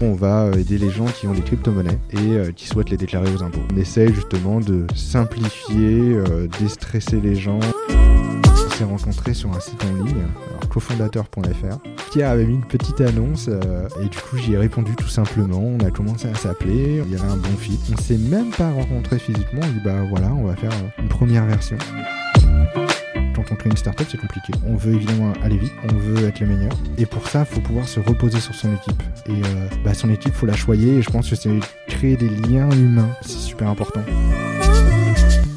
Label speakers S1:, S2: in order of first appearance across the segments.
S1: On va euh, aider les gens qui ont des crypto-monnaies et euh, qui souhaitent les déclarer aux impôts. On essaye justement de simplifier, euh, déstresser les gens. Rencontrés sur un site en ligne, cofondateur.fr. Pierre avait mis une petite annonce euh, et du coup j'y ai répondu tout simplement. On a commencé à s'appeler, il y avait un bon fit. On s'est même pas rencontrés physiquement, on dit bah voilà, on va faire euh, une première version. Quand on crée une startup, c'est compliqué. On veut évidemment aller vite, on veut être le meilleur. Et pour ça, il faut pouvoir se reposer sur son équipe. Et euh, bah, son équipe, faut la choyer. Et je pense que c'est créer des liens humains, c'est super important.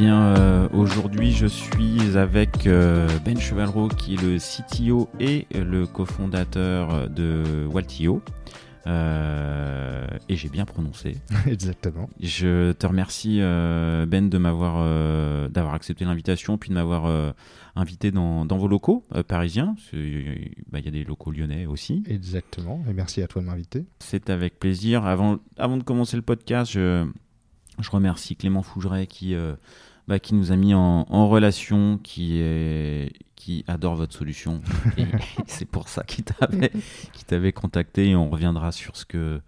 S2: Bien, euh, aujourd'hui, je suis avec euh, Ben Chevalreau, qui est le CTO et le cofondateur de Waltio. Euh, et j'ai bien prononcé.
S1: Exactement.
S2: Je te remercie, Ben, de m'avoir, d'avoir accepté l'invitation, puis de m'avoir invité dans, dans vos locaux parisiens. bah, Il y a des locaux lyonnais aussi.
S1: Exactement. Et merci à toi de m'inviter.
S2: C'est avec plaisir. Avant, avant de commencer le podcast, je, je remercie Clément Fougeret qui, euh, bah, qui nous a mis en, en relation, qui, est, qui adore votre solution. Et c'est pour ça qu'il t'avait, contacté et on reviendra sur ce que.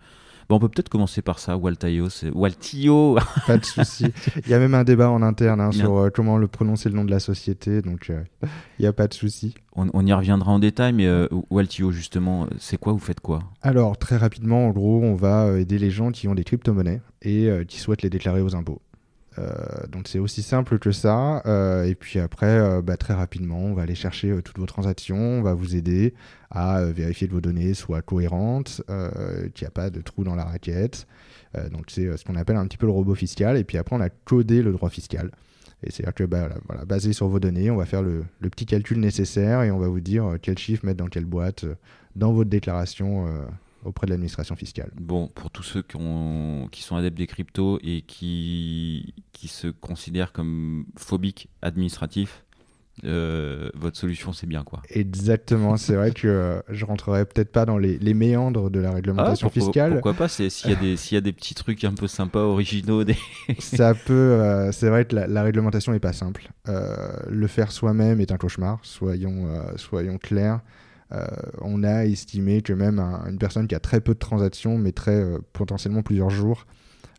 S2: Bon, on peut peut-être commencer par ça. Waltio, Waltio.
S1: Pas de souci. Il y a même un débat en interne hein, sur euh, comment le prononcer le nom de la société. Donc, euh, il n'y a pas de souci.
S2: On, on y reviendra en détail, mais euh, Waltio, justement, c'est quoi? Vous faites quoi?
S1: Alors, très rapidement, en gros, on va euh, aider les gens qui ont des crypto-monnaies et euh, qui souhaitent les déclarer aux impôts. Euh, donc, c'est aussi simple que ça. Euh, et puis après, euh, bah, très rapidement, on va aller chercher toutes vos transactions. On va vous aider à vérifier que vos données soient cohérentes, qu'il n'y a pas de trou dans la raquette. Donc, c'est ce qu'on appelle un petit peu le robot fiscal. Et puis après, on a codé le droit fiscal. Et c'est-à-dire que, bah, basé sur vos données, on va faire le, petit calcul nécessaire et on va vous dire quel chiffre mettre dans quelle boîte dans votre déclaration euh, auprès de l'administration fiscale.
S2: Bon, pour tous ceux qui, ont, qui sont adeptes des cryptos et qui, qui se considèrent comme phobiques administratifs, euh, votre solution, c'est bien quoi.
S1: Exactement, c'est vrai que euh, je rentrerai peut-être pas dans les, les méandres de la réglementation
S2: Ah, pourquoi,
S1: fiscale.
S2: Pourquoi pas S'il y, a des- s'il y a des petits trucs un peu sympas, originaux, des...
S1: Ça peut, euh, c'est vrai que la, la réglementation n'est pas simple. Euh, le faire soi-même est un cauchemar, soyons, soyons clairs. Euh, on a estimé que même un- une personne qui a très peu de transactions mettrait euh, potentiellement plusieurs jours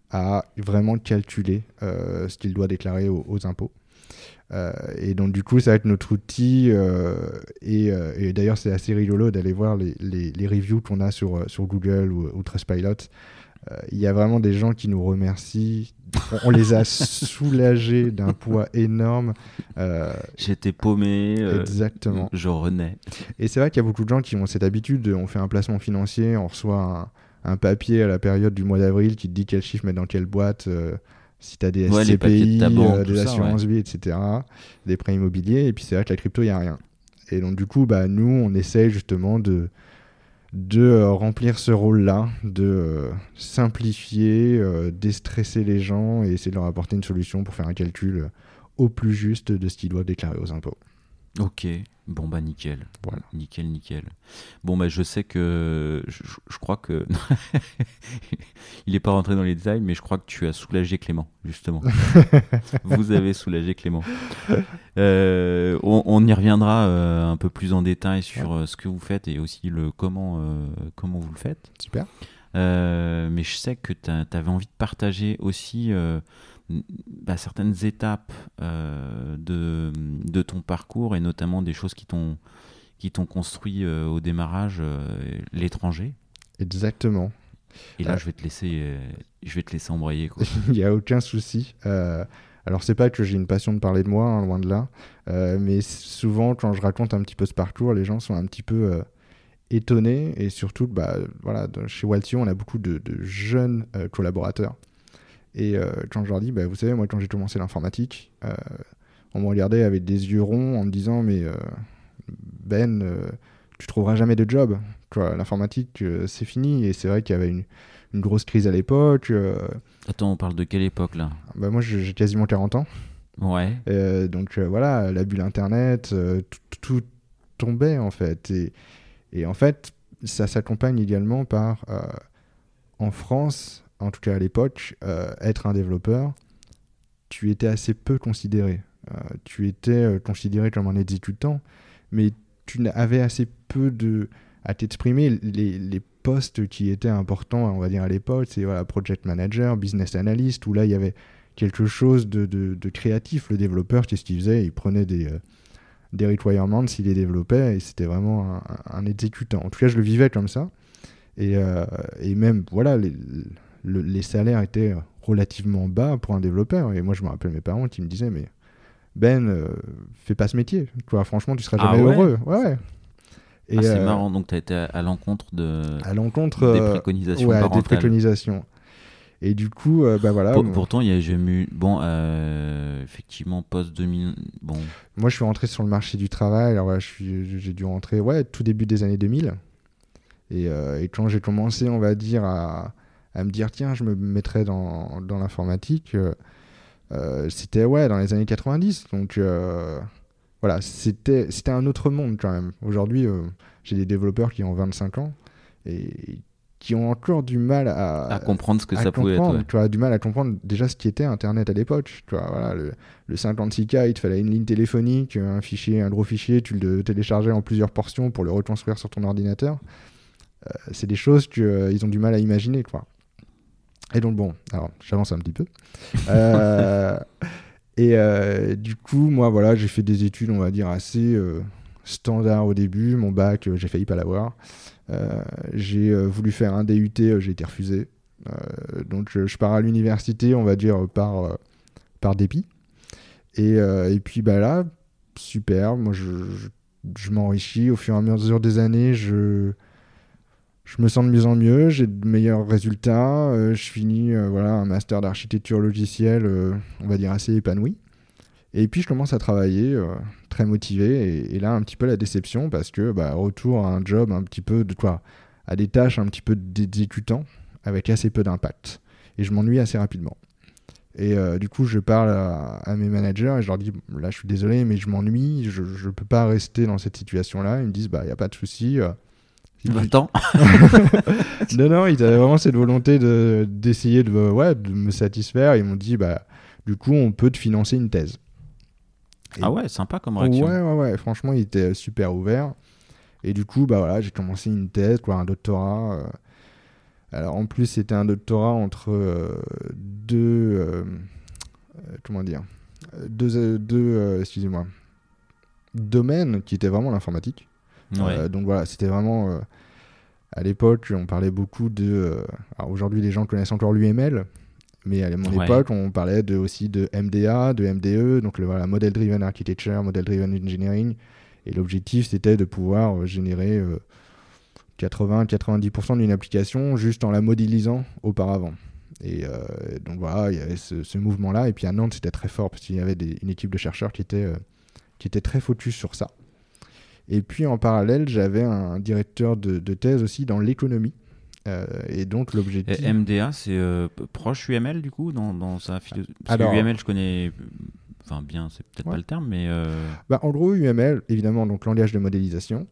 S1: à vraiment calculer euh, ce qu'il doit déclarer aux, impôts. Euh, et donc du coup, ça va être notre outil. et d'ailleurs, c'est assez rigolo d'aller voir les, reviews qu'on a sur, Google ou Trustpilot. Euh, Il y a vraiment des gens qui nous remercient. On, on les a soulagés d'un poids énorme. Euh,
S2: J'étais paumé, euh,
S1: exactement.
S2: je renais.
S1: Et c'est vrai qu'il y a beaucoup de gens qui ont cette habitude. de- On fait un placement financier, on reçoit un, un papier à la période du mois d'avril qui te dit quel chiffre mettre dans quelle boîte. si tu as des
S2: Ouais, de
S1: SCPI,
S2: banque,
S1: euh,
S2: tout
S1: des assurances vie, etc., des prêts immobiliers. Et puis c'est vrai que la crypto, il n'y a rien. Et donc du coup, bah, nous, on essaye justement de, de euh, remplir ce rôle-là, de euh, simplifier, euh, déstresser les gens et essayer de leur apporter une solution pour faire un calcul au plus juste de ce qu'ils doivent déclarer aux impôts.
S2: Ok, bon bah nickel.
S1: Voilà.
S2: Nickel, nickel. Bon bah je sais que je, crois que il est pas rentré dans les détails, mais je crois que tu as soulagé Clément justement. Vous avez soulagé Clément. Euh, on, on y reviendra euh, un peu plus en détail sur euh, ce que vous faites et aussi le comment euh, comment vous le faites.
S1: Super.
S2: Mais je sais que tu avais envie de partager aussi bah, certaines étapes euh, de, de ton parcours et notamment des choses qui t'ont qui t'ont construit euh, au démarrage euh, l'étranger.
S1: Exactement.
S2: Et là, je vais te laisser, je vais te laisser embrayer. Quoi.
S1: Il n'y a aucun souci. Alors, c'est pas que j'ai une passion de parler de moi, hein, loin de là. Mais souvent, quand je raconte un petit peu ce parcours, les gens sont un petit peu étonnés. Et surtout, bah, voilà, chez Waltio, on a beaucoup de, de jeunes collaborateurs. Et euh, quand je leur dis, bah, vous savez, moi, quand j'ai commencé l'informatique, euh, on me regardait avec des yeux ronds en me disant, mais euh, Ben, tu trouveras jamais de job. L'informatique, c'est fini. Et c'est vrai qu'il y avait une, une, grosse crise à l'époque.
S2: Attends, on parle de quelle époque là?
S1: Bah, Moi, j'ai quasiment 40 ans.
S2: Ouais.
S1: donc voilà, la bulle Internet, tout, tombait en fait. Et, et en fait, ça s'accompagne également par, en France, en tout cas à l'époque, être un développeur, tu étais assez peu considéré. Euh, tu étais euh, considéré comme un exécutant, mais tu avais assez peu de à t'exprimer. Les, postes qui étaient importants, on va dire à l'époque, c'est voilà, project manager, business analyst, où là il y avait quelque chose de, créatif. Le développeur, qu'est-ce qu'il faisait? Il prenait des, euh, des requirements, il les développait, et c'était vraiment un, exécutant. En tout cas, je le vivais comme ça. Et, même, voilà, les salaires étaient relativement bas pour un développeur. Et moi, je me rappelle mes parents qui me disaient, mais Ben, euh, fais pas ce métier. Toi, franchement, tu seras ah jamais heureux. Ouais, ouais.
S2: Et, ah, c'est euh, marrant, donc tu as été à, l'encontre de...
S1: À l'encontre...
S2: Des euh, préconisations
S1: ouais, des préconisations. Et du coup, bah voilà.
S2: pourtant, il y a jamais eu. Bon, effectivement, post-2000. Bon.
S1: Moi, je suis rentré sur le marché du travail. Alors, j'ai dû rentrer, ouais, tout début des années 2000. Et, et quand j'ai commencé, on va dire, à, à me dire tiens, je me mettrais dans, dans l'informatique. Euh, euh, c'était ouais, dans les années 90. Donc euh, voilà, c'était un autre monde quand même. Aujourd'hui, j'ai des développeurs qui ont 25 ans et qui ont encore du mal à,
S2: à comprendre ce que ça pouvait être.
S1: Tu as du mal à comprendre déjà ce qui était Internet à l'époque. Vois, voilà, le, le 56K, il te fallait une ligne téléphonique, un fichier, un gros fichier, tu le téléchargeais en plusieurs portions pour le reconstruire sur ton ordinateur. c'est des choses qu'ils ont du mal à imaginer. Quoi. Et donc, bon, alors j'avance un petit peu. Euh, et euh, du coup, moi, voilà, j'ai fait des études, on va dire, assez euh, standard au début. Mon bac, j'ai failli pas l'avoir. j'ai voulu faire un DUT, j'ai été refusé. donc, je, pars à l'université, on va dire, par, par dépit. Et, et, puis, bah là, super, moi, je, je, je m'enrichis. Au fur et à mesure des années, je je me sens de mieux en mieux, j'ai de meilleurs résultats, euh, je finis euh, voilà, un master d'architecture logicielle, euh, on va dire assez épanoui. Et puis je commence à travailler, très motivé, et, là un petit peu la déception parce que bah, retour à un job un petit peu de quoi À des tâches un petit peu d'exécutant avec assez peu d'impact. Et je m'ennuie assez rapidement. Et du coup, je parle à, mes managers et je leur dis là, je suis désolé, mais je m'ennuie, je ne peux pas rester dans cette situation-là. Ils me disent bah, il n'y a pas de souci,
S2: Attends.
S1: non, non, ils avaient vraiment cette volonté de, d'essayer de, ouais, de me satisfaire. Ils m'ont dit, bah, du coup, on peut te financer une thèse.
S2: ah ouais, sympa comme réaction.
S1: Ouais, ouais, ouais. Franchement, ils étaient super ouverts. Et du coup, bah voilà, j'ai commencé une thèse, quoi, un doctorat. Euh. Alors en plus, c'était un doctorat entre euh, deux, euh, comment dire, deux, deux excusez-moi, domaines qui étaient vraiment l'informatique. Euh, donc voilà, c'était vraiment. Euh, à l'époque, on parlait beaucoup de. Euh, alors aujourd'hui, les gens connaissent encore l'UML, mais à mon époque, on parlait de, aussi de MDA, de MDE, donc le voilà, Model Driven Architecture, Model Driven Engineering. Et l'objectif, c'était de pouvoir générer 80-90% d'une application juste en la modélisant auparavant. Et donc voilà, il y avait ce, mouvement-là. Et puis à Nantes, c'était très fort parce qu'il y avait une équipe de chercheurs qui était, qui était très focus sur ça. Et puis en parallèle, j'avais un directeur de, thèse aussi dans l'économie. Euh, et donc l'objectif.
S2: MDA, c'est euh, proche UML du coup dans, dans sa philosophie. Parce Alors, que UML, je connais. Enfin, bien, c'est peut-être pas le terme, mais. Euh,
S1: bah, en gros, UML, évidemment, donc langage de modélisation.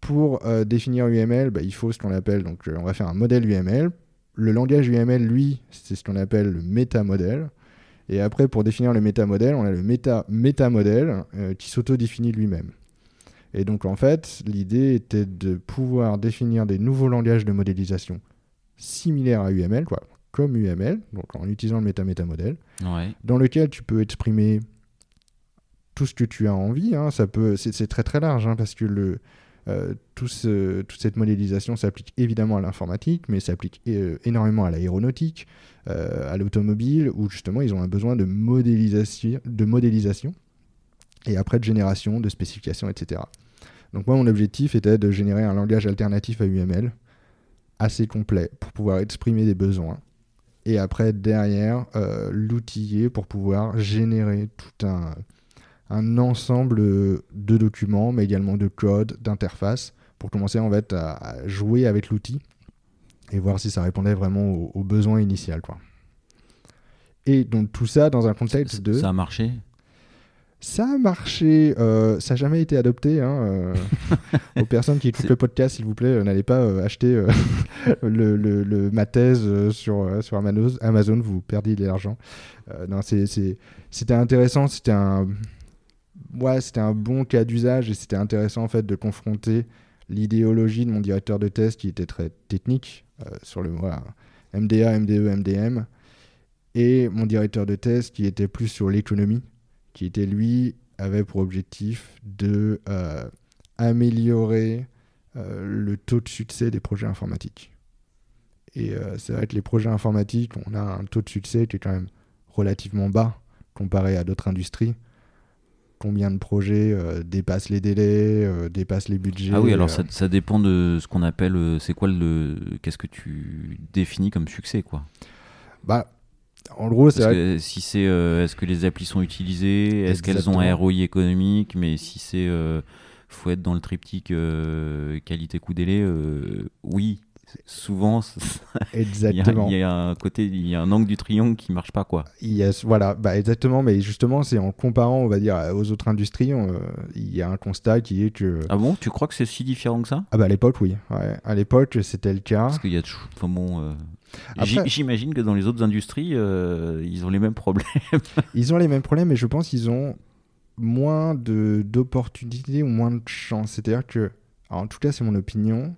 S1: pour définir UML, bah, il faut ce qu'on appelle. Donc, on va faire un modèle UML. Le langage UML, lui, c'est ce qu'on appelle le métamodèle. Et après, pour définir le métamodèle, on a le méta-métamodèle euh, qui s'auto-définit lui-même. Et donc, en fait, l'idée était de pouvoir définir des nouveaux langages de modélisation similaires à UML, quoi, comme UML, donc en utilisant le méta-métamodèle, dans lequel tu peux exprimer tout ce que tu as envie. Hein. ça peut, c'est, très très large, hein, parce que le, euh, tout toute cette modélisation s'applique évidemment à l'informatique, mais s'applique euh, énormément à l'aéronautique, euh, à l'automobile, où justement ils ont un besoin de modélisation, de modélisation et après de génération, de spécification, etc. Donc moi, mon objectif était de générer un langage alternatif à UML assez complet pour pouvoir exprimer des besoins. Et après, derrière, l'outiller pour pouvoir générer tout un, un ensemble de documents, mais également de codes, d'interfaces, pour commencer en fait à, jouer avec l'outil et voir si ça répondait vraiment aux, besoins initial. Quoi. Et donc tout ça dans un contexte de...
S2: Ça a marché?
S1: Ça a marché, euh, ça n'a jamais été adopté. Hein, euh, aux personnes qui écoutent le podcast, s'il vous plaît, euh, n'allez pas acheter le, le, ma thèse sur, sur Amazon, vous perdez de l'argent. c'était intéressant, c'était un, ouais, c'était un bon cas d'usage et c'était intéressant en fait de confronter l'idéologie de mon directeur de thèse qui était très technique sur le voilà, MDA, MDE, MDM et mon directeur de thèse qui était plus sur l'économie qui était lui avait pour objectif de euh, améliorer euh, le taux de succès des projets informatiques. Et euh, c'est vrai que les projets informatiques, on a un taux de succès qui est quand même relativement bas comparé à d'autres industries. Combien de projets dépassent les délais, dépassent les budgets
S2: Ah oui, alors ça, ça, dépend de ce qu'on appelle, c'est quoi le, qu'est-ce que tu définis comme succès, quoi?
S1: Bah, en gros,
S2: c'est si c'est euh, est-ce que les applis sont utilisées, est-ce qu'elles ont un ROI économique, mais si c'est euh, faut être dans le triptyque euh, qualité coût délai, oui, souvent exactement. il y, a un côté il y a un angle du triangle qui marche pas quoi.
S1: Yes, voilà bah exactement mais justement c'est en comparant on va dire aux autres industries il y a un constat qui est que
S2: ah bon? Tu crois que c'est si différent que ça?
S1: Ah bah à l'époque oui. À l'époque c'était le cas.
S2: Parce qu'il y a toujours bon J'imagine que dans les autres industries, euh, ils ont les mêmes problèmes.
S1: ils ont les mêmes problèmes, mais je pense qu'ils ont moins d'opportunités ou moins de chance. C'est-à-dire que, en tout cas, c'est mon opinion,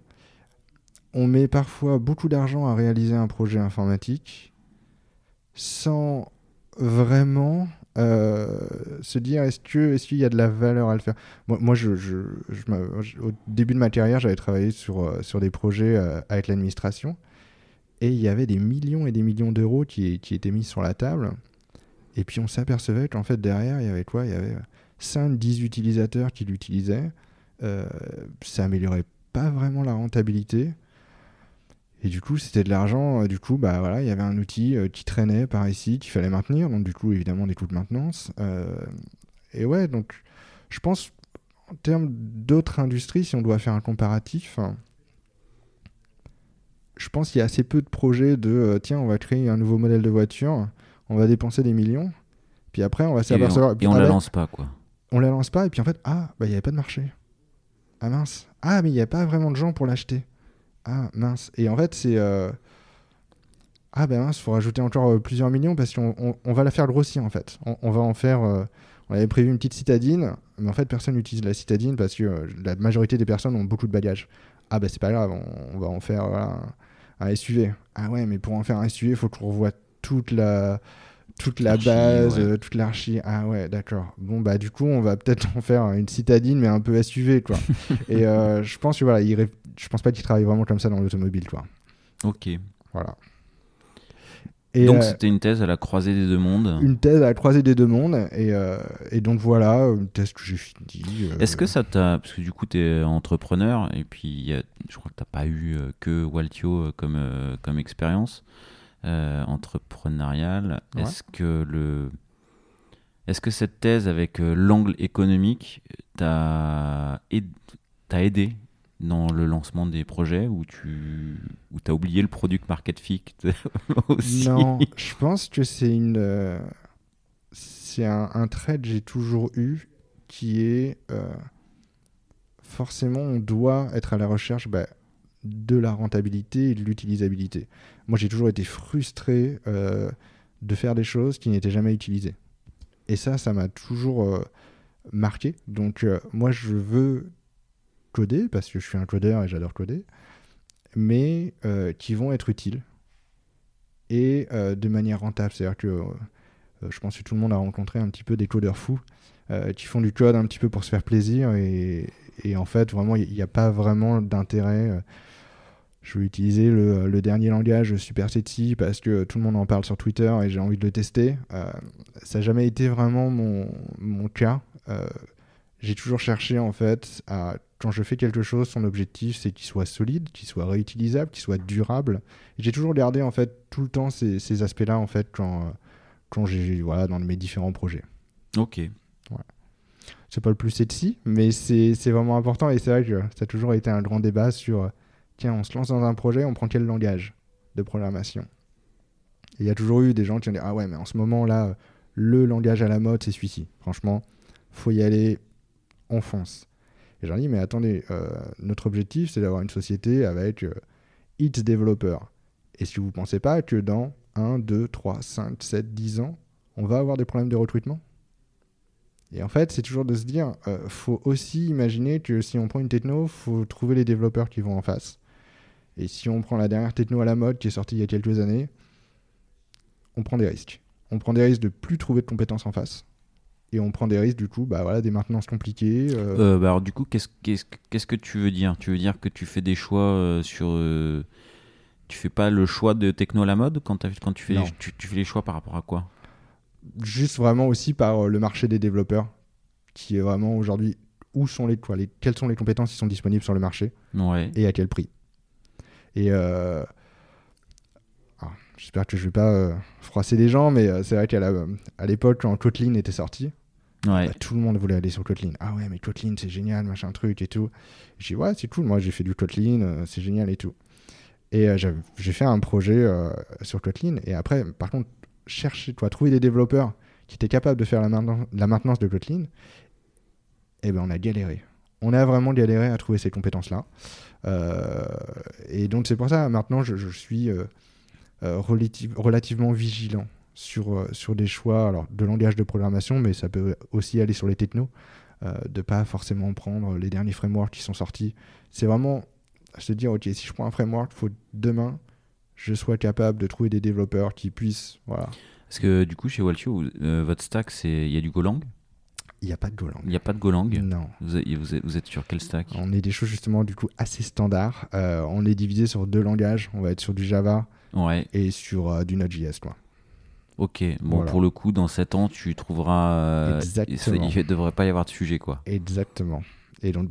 S1: on met parfois beaucoup d'argent à réaliser un projet informatique sans vraiment euh, se dire est-ce que est-ce qu'il y a de la valeur à le faire? Moi, au début de ma carrière j'avais travaillé sur, euh, sur des projets avec l'administration et il y avait des millions et des millions d'euros qui, qui, étaient mis sur la table. Et puis on s'apercevait qu'en fait derrière, il y avait quoi? Il y avait 5-10 utilisateurs qui l'utilisaient. Euh, ça améliorait pas vraiment la rentabilité. Et du coup, c'était de l'argent. Euh, du coup, bah voilà, il y avait un outil euh, qui traînait par ici, qu'il fallait maintenir. Donc du coup, évidemment, des coûts de maintenance. Euh, et ouais, donc je pense en termes d'autres industries, si on doit faire un comparatif, je pense qu'il y a assez peu de projets de euh, tiens, on va créer un nouveau modèle de voiture, on va dépenser des millions, puis après on va s'apercevoir.
S2: Et on, la lance pas, quoi.
S1: On la lance pas, et puis en fait, ah, bah il n'y avait pas de marché. Ah mince. Ah, mais il n'y a pas vraiment de gens pour l'acheter. Ah mince. Et en fait, c'est. Euh, ah ben mince, il faut rajouter encore euh, plusieurs millions parce qu'on on, va la faire grossir en fait. On, va en faire. on avait prévu une petite citadine, mais en fait, personne n'utilise la citadine parce que la majorité des personnes ont beaucoup de bagages. Ah ben c'est pas grave, on, va en faire un SUV. Ah ouais, mais pour en faire un SUV, il faut qu'on revoie toute la toute la base, euh, toute l'archi. Ah ouais, d'accord. Bon bah du coup, on va peut-être en faire une citadine, mais un peu SUV quoi. Et euh, je pense que voilà, il je pense pas qu'il travaille vraiment comme ça dans l'automobile quoi.
S2: Ok.
S1: Voilà
S2: donc euh, c'était une thèse à la croisée des deux mondes.
S1: Une thèse à la croisée des deux mondes. Et, euh, et donc voilà, une thèse que j'ai finie.
S2: Euh. Est-ce que ça t'a... Parce que du coup tu es entrepreneur et puis je crois que tu n'as pas eu que Waltio comme, comme expérience entrepreneuriale. Est-ce que le... Est-ce que cette thèse avec l'angle économique t'a aidé dans le lancement des projets où tu où as oublié le product market fit aussi?
S1: Non, je pense que c'est une euh, c'est un, trait que j'ai toujours eu qui est euh, forcément on doit être à la recherche bah, de la rentabilité et de l'utilisabilité. Moi j'ai toujours été frustré euh, de faire des choses qui n'étaient jamais utilisées. Et ça, ça m'a toujours marqué. Donc moi je veux coder, parce que je suis un codeur et j'adore coder, mais euh, qui vont être utiles et euh, de manière rentable. C'est-à-dire que euh, je pense que tout le monde a rencontré un petit peu des codeurs fous qui font du code un petit peu pour se faire plaisir et, en fait, vraiment, il n'y a pas vraiment d'intérêt. Je vais utiliser le, dernier langage Super Sexy parce que tout le monde en parle sur Twitter et j'ai envie de le tester. ça n'a jamais été vraiment mon, mon cas. J'ai toujours cherché en fait à quand je fais quelque chose, son objectif, c'est qu'il soit solide, qu'il soit réutilisable, qu'il soit durable. J'ai toujours gardé en fait tout le temps ces, aspects-là en fait quand, quand j'ai voilà dans mes différents projets.
S2: Ok.
S1: c'est pas le plus sexy, mais c'est vraiment important et c'est vrai que ça a toujours été un grand débat sur tiens, on se lance dans un projet, on prend quel langage de programmation? Il y a toujours eu des gens qui ont dit ah ouais, mais en ce moment là, le langage à la mode c'est celui-ci. Franchement, faut y aller, on fonce. Et j'en dis mais attendez, euh, notre objectif c'est d'avoir une société avec euh, its développeurs. Et si vous pensez pas que dans 1, 2, 3, 5, 7, 10 ans, on va avoir des problèmes de recrutement? Et en fait, c'est toujours de se dire, euh, faut aussi imaginer que si on prend une techno, faut trouver les développeurs qui vont en face. Et si on prend la dernière techno à la mode qui est sortie il y a quelques années, on prend des risques. On prend des risques de plus trouver de compétences en face. Et on prend des risques, du coup, bah voilà, des maintenances compliquées. euh,
S2: Euh, bah alors du coup, qu'est-ce qu'est-ce qu'est-ce que tu veux dire? Tu veux dire que tu fais des choix euh, sur... tu fais pas le choix de techno à la mode quand, quand tu, fais tu, tu fais les choix par rapport à quoi?
S1: Juste vraiment aussi par le marché des développeurs, qui est vraiment aujourd'hui où sont les, quoi, les quelles sont les compétences qui sont disponibles sur le marché?
S2: Ouais.
S1: et à quel prix? Et j'espère que je vais pas euh, froisser les gens, mais euh, c'est vrai qu'à l'époque quand Kotlin était sorti, Bah, tout le monde voulait aller sur Kotlin. Ah ouais, mais Kotlin c'est génial, machin truc et tout. J'ai dit ouais, c'est cool, moi j'ai fait du Kotlin, euh, c'est génial et tout. Et euh, j'ai fait un projet euh, sur Kotlin. Et après, par contre, chercher, trouver des développeurs qui étaient capables de faire la, maintenance- de Kotlin, eh ben on a galéré. On a vraiment galéré à trouver ces compétences-là. Et donc c'est pour ça, maintenant, je, suis relative- relativement vigilant sur, euh, sur des choix alors, de langage de programmation, mais ça peut aussi aller sur les technos, euh, de pas forcément prendre les derniers frameworks qui sont sortis. C'est vraiment se dire, ok, si je prends un framework, il faut demain je sois capable de trouver des développeurs qui puissent. Voilà.
S2: Parce que du coup, chez Waltio, euh, votre stack, il y a du Golang?
S1: Il n'y a pas de Golang.
S2: Il n'y a pas de Golang?
S1: Non.
S2: vous êtes, vous, êtes, vous êtes sur quel stack?
S1: On est des choses justement du coup assez standards. Euh, on est divisé sur deux langages. On va être sur du Java
S2: Ouais,
S1: et sur euh, du Node.js. Quoi.
S2: Ok. Bon,
S1: Voilà.
S2: pour le coup, dans 7 ans, tu trouveras. euh,
S1: Exactement.
S2: Il ne devrait pas y avoir de sujet, quoi.
S1: Exactement. Et donc,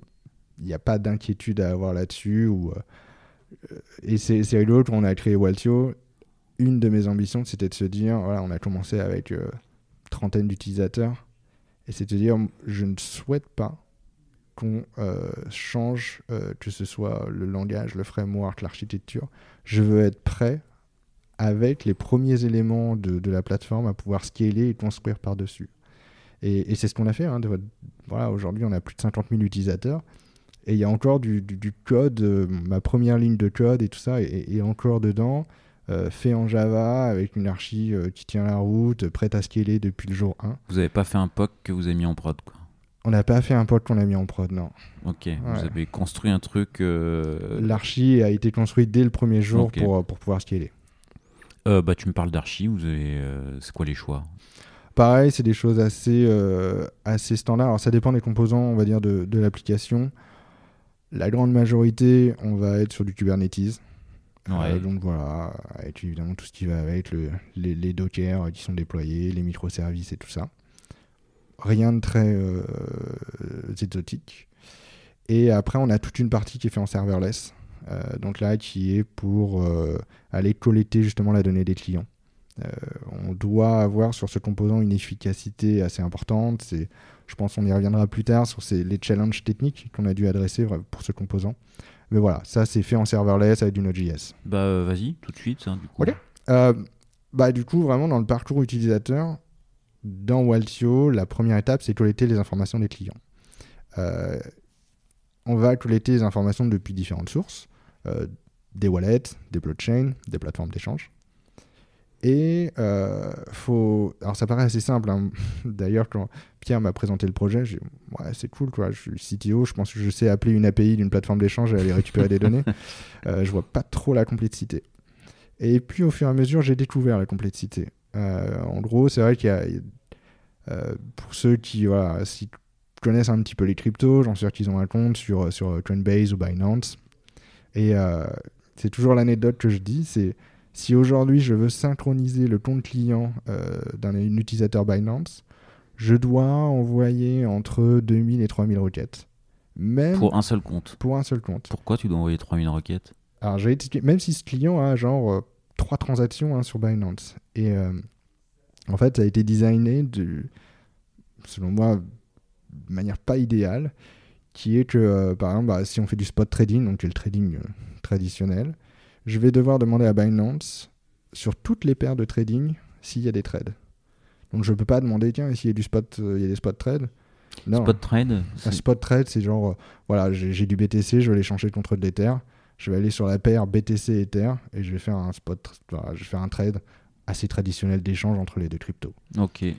S1: il n'y a pas d'inquiétude à avoir là-dessus. Ou, euh, euh, et c'est rigolo, quand on a créé Waltio, une de mes ambitions, c'était de se dire, voilà, on a commencé avec euh, trentaine d'utilisateurs, et c'est de dire, je ne souhaite pas qu'on change, que ce soit le langage, le framework, l'architecture. Je veux être prêt avec les premiers éléments de, de la plateforme à pouvoir scaler et construire par-dessus. Et, et c'est ce qu'on a fait. hein, de- voilà, aujourd'hui, on a plus de 50 000 utilisateurs. Et il y a encore du, du- du code, euh, ma première ligne de code et tout ça est, est encore dedans, euh, fait en Java, avec une archi euh, qui tient la route, prête à scaler depuis le jour 1.
S2: Vous n'avez pas fait un POC que vous avez mis en prod, quoi?
S1: On n'a pas fait un pod qu'on a mis en prod, non.
S2: Ok, vous avez construit un truc.
S1: L'archi a été construit dès le premier jour pour, pour pouvoir scaler.
S2: Euh, bah, tu me parles d'archi, vous avez. euh, c'est quoi les choix?
S1: Pareil, c'est des choses assez, euh, assez standards. Alors, ça dépend des composants, on va dire, de, de l'application. La grande majorité, on va être sur du Kubernetes.
S2: Ouais.
S1: donc voilà, avec évidemment tout ce qui va avec, le, les, les Docker qui sont déployés, les microservices et tout ça. Rien de très exotique. Et après, on a toute une partie qui est faite en serverless. Euh, donc là, qui est pour euh, aller collecter justement la donnée des clients. Euh, on doit avoir sur ce composant une efficacité assez importante. C'est, je pense qu'on y reviendra plus tard sur ces, les challenges techniques qu'on a dû adresser pour ce composant. Mais voilà, ça c'est fait en serverless avec du Node.js.
S2: Bah, vas-y, tout de suite, hein, du coup.
S1: Ok. Euh, bah, du coup, vraiment dans le parcours utilisateur, dans Waltio, la première étape c'est collecter les informations des clients. Euh, on va collecter les informations depuis différentes sources, euh, des wallets, des blockchains, des plateformes d'échange. Et euh, faut. Alors ça paraît assez simple. hein. D'ailleurs, quand Pierre m'a présenté le projet, j'ai dit, ouais, c'est cool, quoi. Je suis CTO, je pense que je sais appeler une API d'une plateforme d'échange et aller récupérer des données. Euh, je vois pas trop la complexité. Et puis au fur et à mesure, j'ai découvert la complexité. Euh, en gros, c'est vrai qu'il y a, pour ceux qui voilà, connaissent un petit peu les cryptos, j'en suis sûr qu'ils ont un compte sur, sur Coinbase ou Binance. Et euh, c'est toujours l'anecdote que je dis, c'est si aujourd'hui je veux synchroniser le compte client euh, d'un utilisateur Binance, je dois envoyer entre 2000 et 3000 requêtes. Même pour,
S2: Pour un seul compte.
S1: un seul compte.
S2: Pourquoi tu dois envoyer 3000 requêtes?
S1: Alors, j'ai expliqué- même si ce client a genre euh, trois transactions hein, sur Binance. Et euh, en fait, ça a été designé, de, selon moi, de manière pas idéale, qui est que, euh, par exemple, bah, si on fait du spot trading, donc qui est le trading euh, traditionnel, je vais devoir demander à Binance sur toutes les paires de trading s'il y a des trades. Donc je peux pas demander, tiens, s'il y a du spot, euh, il y a des spot trades? Non.
S2: Spot trade
S1: Un spot trade, c'est genre, euh, voilà, j'ai du BTC, je vais l'échanger contre de l'Ether. Je vais aller sur la paire BTC Ether et je vais faire un spot, je vais faire un trade assez traditionnel d'échange entre les deux cryptos.
S2: Ok.
S1: Et,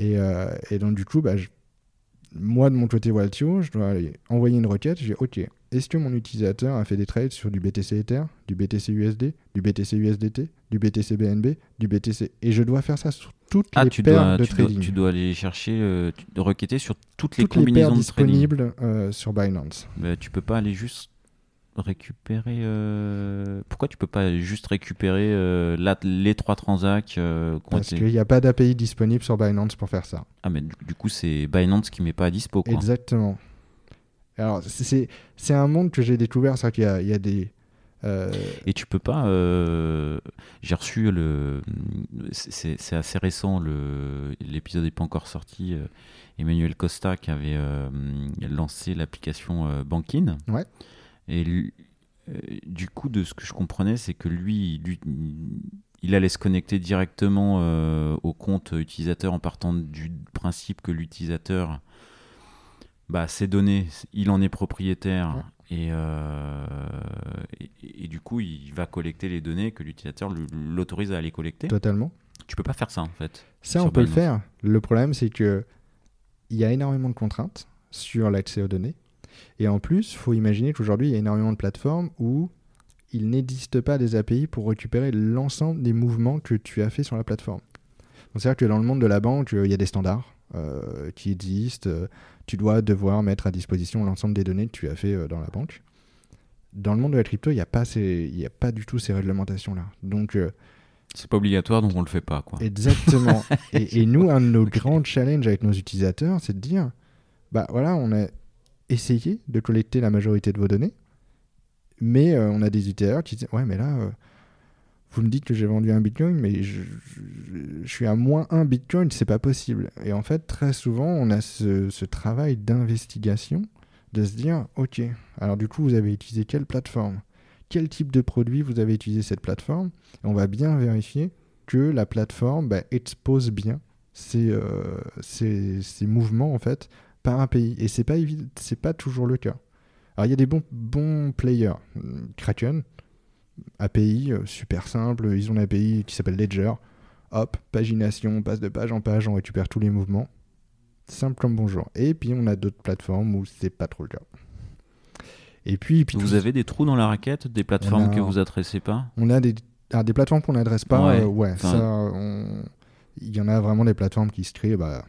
S1: euh, et donc du coup, bah, je- moi de mon côté Waltio, je dois aller envoyer une requête. Je dis, ok, est-ce que mon utilisateur a fait des trades sur du BTC Ether, du BTC USD, du BTC USDT, du BTC BNB, du BTC Et je dois faire ça sur toutes
S2: Ah,
S1: les
S2: tu
S1: paires
S2: dois,
S1: de
S2: tu, dois,
S1: trading.
S2: tu dois aller chercher, euh, dois requêter sur toutes les
S1: toutes les paires
S2: combinaisons de
S1: disponibles euh, sur Binance.
S2: Bah, tu peux pas aller juste récupérer. euh, Pourquoi tu peux pas juste récupérer euh, la- les trois transacts euh,
S1: Parce
S2: été-
S1: qu'il n'y a pas d'API disponible sur Binance pour faire ça.
S2: Ah, mais du, du coup, c'est Binance qui met pas à dispo. Quoi.
S1: Exactement. Alors, c'est- un monde que j'ai découvert, c'est qu'il y a, il y a des... euh,
S2: Et tu peux pas. euh, J'ai reçu le. C'est c'est assez récent. le- L'épisode n'est pas encore sorti. Emmanuel Costa qui avait lancé l'application Bankin.
S1: Ouais.
S2: Et lui- euh, du coup, de ce que je comprenais, c'est que lui, lui, il allait se connecter directement euh, au compte utilisateur en partant du principe que l'utilisateur, bah, ses données, il en est propriétaire. Et, euh, et, et du coup, il va collecter les données que l'utilisateur l'autorise à aller collecter.
S1: totalement.
S2: Tu peux pas faire ça en fait.
S1: Ça, on peut le faire. Le problème, c'est que il y a énormément de contraintes sur l'accès aux données. Et en plus, il faut imaginer qu'aujourd'hui, il y a énormément de plateformes où il n'existe pas des API pour récupérer l'ensemble des mouvements que tu as fait sur la plateforme. C'est-à-dire que dans le monde de la banque, euh, il y a des standards euh, qui existent. Euh, Tu dois devoir mettre à disposition l'ensemble des données que tu as fait euh, dans la banque. Dans le monde de la crypto, il n'y a, pas ces- il y a pas du tout ces réglementations-là. Donc, euh,
S2: C'est pas obligatoire, donc on le fait pas. Quoi.
S1: Exactement. et, et nous, un de nos grands challenges avec nos utilisateurs, c'est de dire, bah voilà, on a essayé de collecter la majorité de vos données, mais euh, on a des utilisateurs qui disent, ouais, mais là, euh, vous me dites que j'ai vendu un Bitcoin, mais je, suis à moins un Bitcoin, c'est pas possible. Et en fait, très souvent, on a ce, travail d'investigation de se dire, ok, alors du coup, vous avez utilisé quelle plateforme? Quel type de produit vous avez utilisé cette plateforme? On va bien vérifier que la plateforme bah, expose bien euh, ces, ces mouvements en fait par un pays. Et c'est pas c'est pas toujours le cas. Alors il y a des bons, bons players. Kraken, API, euh, super simple, ils ont une API qui s'appelle Ledger. Hop, pagination, on passe de page en page, on récupère tous les mouvements. Simple comme bonjour. Et puis on a d'autres plateformes où c'est pas trop le cas. Et puis, puis
S2: Vous avez des trous dans la raquette, des plateformes
S1: a-
S2: que vous adressez pas?
S1: On a des, ah, des plateformes qu'on n'adresse pas.
S2: Ouais.
S1: euh, Ouais, ça, on- il y en a vraiment des plateformes qui se créent bah,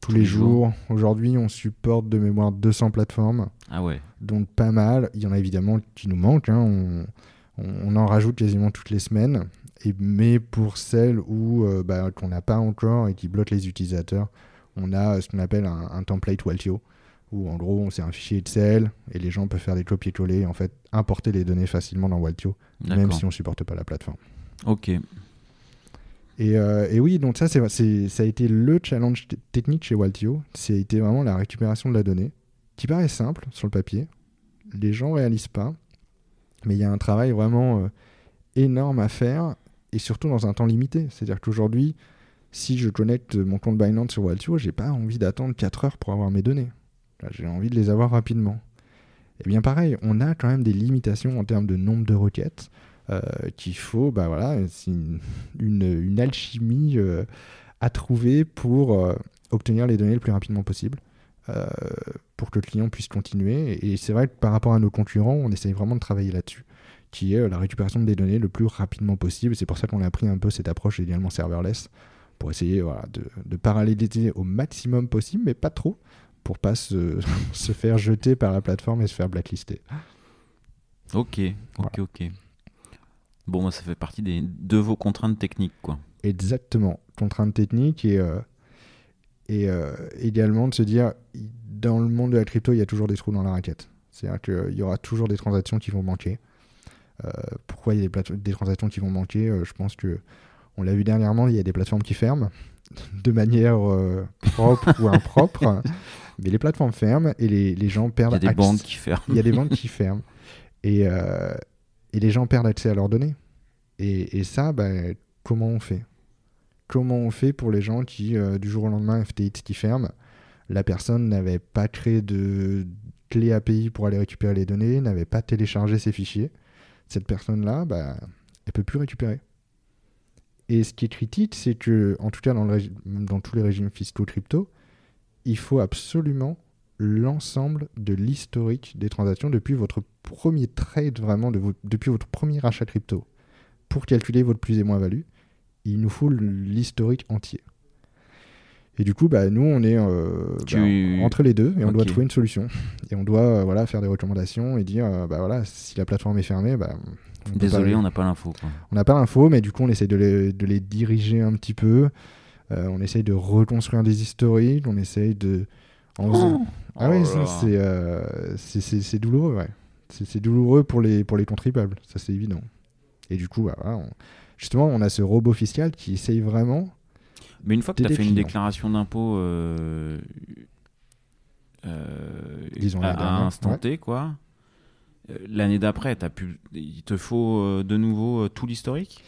S1: tous, les
S2: les
S1: jours. Aujourd'hui, on supporte de mémoire 200 plateformes,
S2: Ah ouais.
S1: donc pas mal. Il y en a évidemment qui nous manquent. hein, On, on- on en rajoute quasiment toutes les semaines. Et, mais pour celles où euh, bah, qu'on n'a pas encore et qui bloquent les utilisateurs, on a ce qu'on appelle un, un template Waltio, où en gros, c'est un fichier Excel et les gens peuvent faire des copier-coller et en fait importer les données facilement dans Waltio, même si on supporte pas la plateforme.
S2: Ok.
S1: Et, euh, et oui, donc ça, c'est, ça a été le challenge technique chez Waltio. Été vraiment la récupération de la donnée, qui paraît simple sur le papier. Les gens réalisent pas, mais il y a un travail vraiment euh, énorme à faire, et surtout dans un temps limité. C'est-à-dire qu'aujourd'hui, si je connecte mon compte Binance sur Waltio, j'ai pas envie d'attendre 4 heures pour avoir mes données. J'ai envie de les avoir rapidement. Et bien pareil, on a quand même des limitations en termes de nombre de requêtes qu'il faut, bah voilà, c'est une, une, une alchimie euh, à trouver pour euh, obtenir les données le plus rapidement possible, euh, pour que le client puisse continuer. Et, et c'est vrai que par rapport à nos concurrents, on essaye vraiment de travailler là-dessus, qui est euh, la récupération des données le plus rapidement possible. C'est pour ça qu'on a pris un peu cette approche également serverless, pour essayer voilà, de, de paralléliser au maximum possible, mais pas trop, pour pas se, se faire jeter par la plateforme et se faire blacklister.
S2: Ok. Ok. Ok. Bon, moi, ça fait partie des, de vos contraintes techniques, quoi.
S1: Exactement. Contrainte technique et, euh, et euh, également de se dire, dans le monde de la crypto, il y a toujours des trous dans la raquette. C'est-à-dire qu'il y aura toujours des transactions qui vont manquer. Euh, pourquoi il y a des, des transactions qui vont manquer? Je pense que on l'a vu dernièrement, il y a des plateformes qui ferment de manière propre ou impropre. Mais les plateformes ferment et les, les gens
S2: Il
S1: perdent
S2: y a des
S1: accès-
S2: banques qui ferment.
S1: il y a des banques qui ferment. Et, euh, et les gens perdent accès à leurs données. Et, ça, bah, comment on fait? Comment on fait pour les gens qui, euh, du jour au lendemain, FTX qui ferme, la personne n'avait pas créé de clé API pour aller récupérer les données, n'avait pas téléchargé ses fichiers. Cette personne-là, bah, elle peut plus récupérer. Et ce qui est critique, c'est que, en tout cas dans tous les régimes fiscaux crypto, il faut absolument l'ensemble de l'historique des transactions depuis votre premier trade, vraiment, de depuis votre premier achat crypto. Pour calculer votre plus et moins-value, il nous faut l'historique entier. Et du coup, bah, nous, on est euh,
S2: Tu-
S1: bah, entre les deux et on doit trouver une solution. Et on doit euh, voilà, faire des recommandations et dire, euh, bah, voilà, si la plateforme est fermée, bah, on
S2: Désolé,
S1: pas-
S2: on n'a pas l'info.
S1: on n'a pas l'info, mais du coup, on essaie de les, de les diriger un petit peu. On essaye de reconstruire des historiques. On essaye de. Faisant- ah
S2: Oh
S1: oui, c'est, euh, c'est, douloureux, ouais. C'est, douloureux pour les, pour les contribuables, ça c'est évident. Et du coup, bah, voilà, on- justement, on a ce robot fiscal qui essaye vraiment.
S2: Mais une fois que tu as fait une déclaration d'impôt euh, euh,
S1: Disons
S2: à, instant
S1: ouais.
S2: T, quoi, euh, l'année d'après, t'as pu, il te faut euh, de nouveau tout l'historique?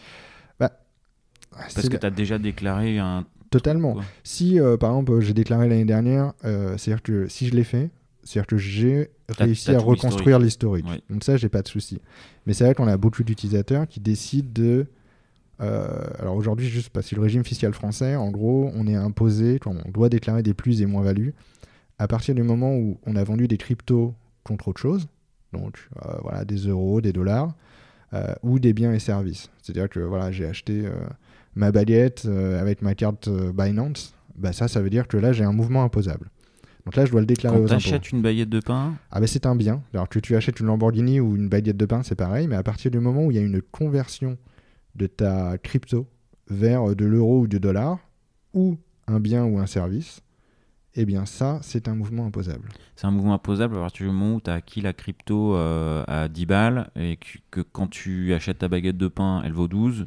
S2: Parce
S1: C'est
S2: que tu as déjà déclaré un.
S1: Totalement. Si, euh, par exemple, j'ai déclaré l'année dernière, euh, c'est-à-dire que si je l'ai fait, c'est-à-dire que j'ai réussi à reconstruire l'historique.
S2: Ouais.
S1: Donc ça, j'ai pas de souci. Mais c'est vrai qu'on a beaucoup d'utilisateurs qui décident de... euh, alors aujourd'hui, juste parce que le régime fiscal français, en gros, on est imposé, quand on doit déclarer des plus et moins-values, à partir du moment où on a vendu des cryptos contre autre chose, donc voilà, des euros, des dollars, ou des biens et services. C'est-à-dire que voilà, j'ai acheté ma baguette euh, avec ma carte euh, Binance, bah ça, ça veut dire que là, j'ai un mouvement imposable. Donc là, je dois le déclarer
S2: Quand
S1: aux
S2: tu
S1: impôts.
S2: achètes une baguette de pain,
S1: Ah ben c'est un bien. Alors que tu achètes une Lamborghini ou une baguette de pain, c'est pareil, mais à partir du moment où il y a une conversion de ta crypto vers de l'euro ou du dollar, ou un bien ou un service, eh bien ça, c'est un mouvement imposable.
S2: c'est un mouvement imposable à partir du moment où tu as acquis la crypto euh, à 10 balles et que, que quand tu achètes ta baguette de pain, elle vaut 12.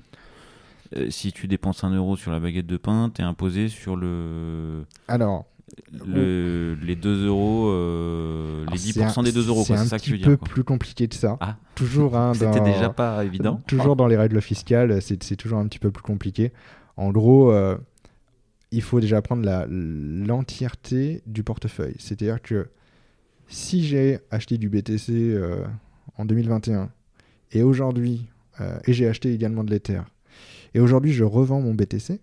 S2: Euh, si tu dépenses un euro sur la baguette de pain, tu es imposé sur le,
S1: Alors,
S2: le, les 2 euros, euh, les
S1: alors,
S2: 10%
S1: c'est un-
S2: des 2 euros.
S1: C'est un
S2: C'est ça que
S1: petit
S2: tu veux
S1: peu
S2: dire. quoi.
S1: plus compliqué que ça.
S2: Ah.
S1: Toujours, hein,
S2: C'était
S1: dans-
S2: déjà pas évident.
S1: Toujours dans les règles fiscales, c'est c'est toujours un petit peu plus compliqué. En gros, euh, il faut déjà prendre la- l'entièreté du portefeuille. C'est-à-dire que si j'ai acheté du BTC en 2021 et aujourd'hui, et j'ai acheté également de l'Ether, et aujourd'hui je revends mon BTC,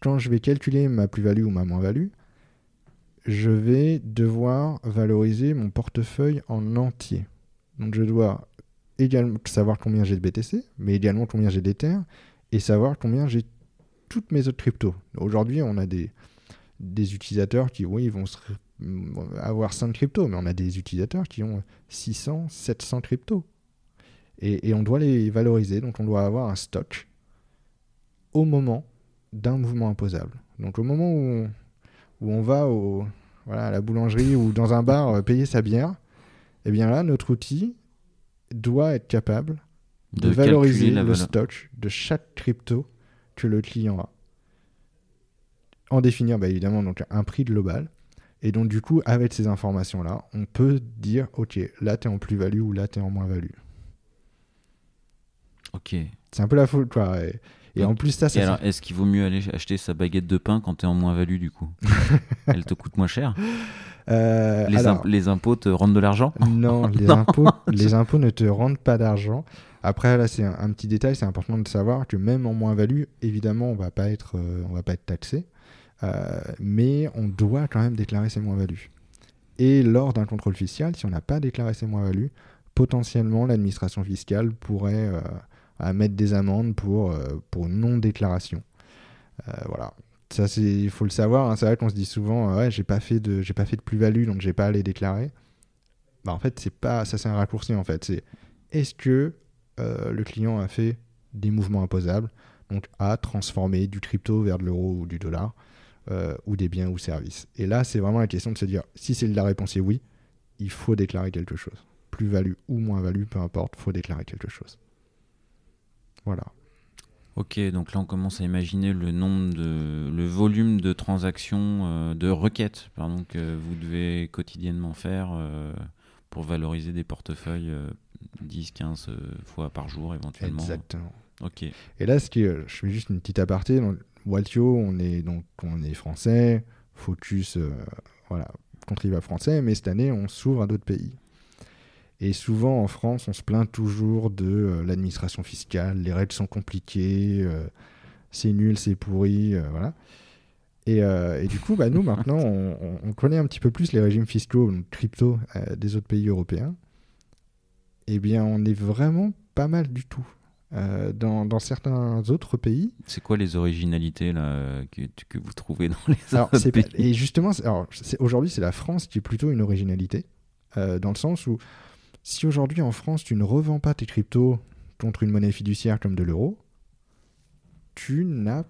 S1: quand je vais calculer ma plus-value ou ma moins-value, je vais devoir valoriser mon portefeuille en entier. Donc je dois également savoir combien j'ai de BTC, mais également combien j'ai d'Ether, et savoir combien j'ai toutes mes autres cryptos. Aujourd'hui, on a des, utilisateurs qui, oui, vont avoir 5 cryptos, mais on a des utilisateurs qui ont 600, 700 cryptos. Et on doit les valoriser, donc on doit avoir un stock au moment d'un mouvement imposable. Donc au moment où on, où on va au, voilà, à la boulangerie ou dans un bar euh, payer sa bière, eh bien là, notre outil doit être capable de,
S2: De
S1: valoriser le
S2: valeur.
S1: stock de chaque crypto que le client a. En définir bah, évidemment donc, un prix global. Et donc du coup, avec ces informations-là, on peut dire, ok, là tu es en plus-value ou là tu es en moins-value.
S2: Ok.
S1: C'est un peu la faute, quoi. Et, et en plus, ça, ça
S2: Et alors, est-ce qu'il vaut mieux aller acheter sa baguette de pain quand tu es en moins-value du coup Elle te coûte moins cher
S1: Euh,
S2: les,
S1: alors,
S2: imp- les impôts te rendent de l'argent
S1: Non, les,
S2: Non.
S1: Impôts, les impôts ne te rendent pas d'argent. Après, là, c'est un, un petit détail, c'est important de savoir que même en moins-value, évidemment, on va pas être, euh, on va pas être taxé, Euh, mais on doit quand même déclarer ses moins-values. Et lors d'un contrôle fiscal, si on n'a pas déclaré ses moins-values, potentiellement l'administration fiscale pourrait euh, à mettre des amendes pour, euh, pour non-déclaration. Euh, voilà. Ça, il faut le savoir. hein. C'est vrai qu'on se dit souvent, euh, ouais, j'ai pas fait de, pas fait de plus-value, donc j'ai pas à les déclarer. Bah, en fait, c'est pas, ça c'est un raccourci en fait. C'est est-ce que le client a fait des mouvements imposables, donc a transformé du crypto vers de l'euro ou du dollar, ou des biens ou services? Et là, c'est vraiment la question de se dire, si c'est la réponse est oui, il faut déclarer quelque chose. Plus-value ou moins-value, peu importe, faut déclarer quelque chose. Voilà.
S2: Ok, donc là on commence à imaginer le nombre de, le volume de transactions, euh, de requêtes, pardon, que vous devez quotidiennement faire euh, pour valoriser des portefeuilles 10-15 euh, fois par jour éventuellement.
S1: Exactement.
S2: Ok.
S1: Et là, ce qui, je fais juste une petite aparté. Donc, Waltio, on est donc on est français, Focus, euh, voilà, contribuable français, mais cette année, on s'ouvre à d'autres pays. Et souvent en France, on se plaint toujours de euh, l'administration fiscale, les règles sont compliquées, euh, c'est nul, c'est pourri, euh, voilà. Et, et du coup, bah, nous maintenant, on, on- on connaît un petit peu plus les régimes fiscaux, donc crypto, des autres pays européens. Eh bien, on est vraiment pas mal du tout. Dans, dans certains autres pays,
S2: C'est quoi les originalités là que, que vous trouvez dans les
S1: Alors,
S2: autres
S1: pas-
S2: pays?
S1: et justement, aujourd'hui, c'est la France qui est plutôt une originalité, dans le sens où si aujourd'hui en France, tu ne revends pas tes cryptos contre une monnaie fiduciaire comme de l'euro, tu n'as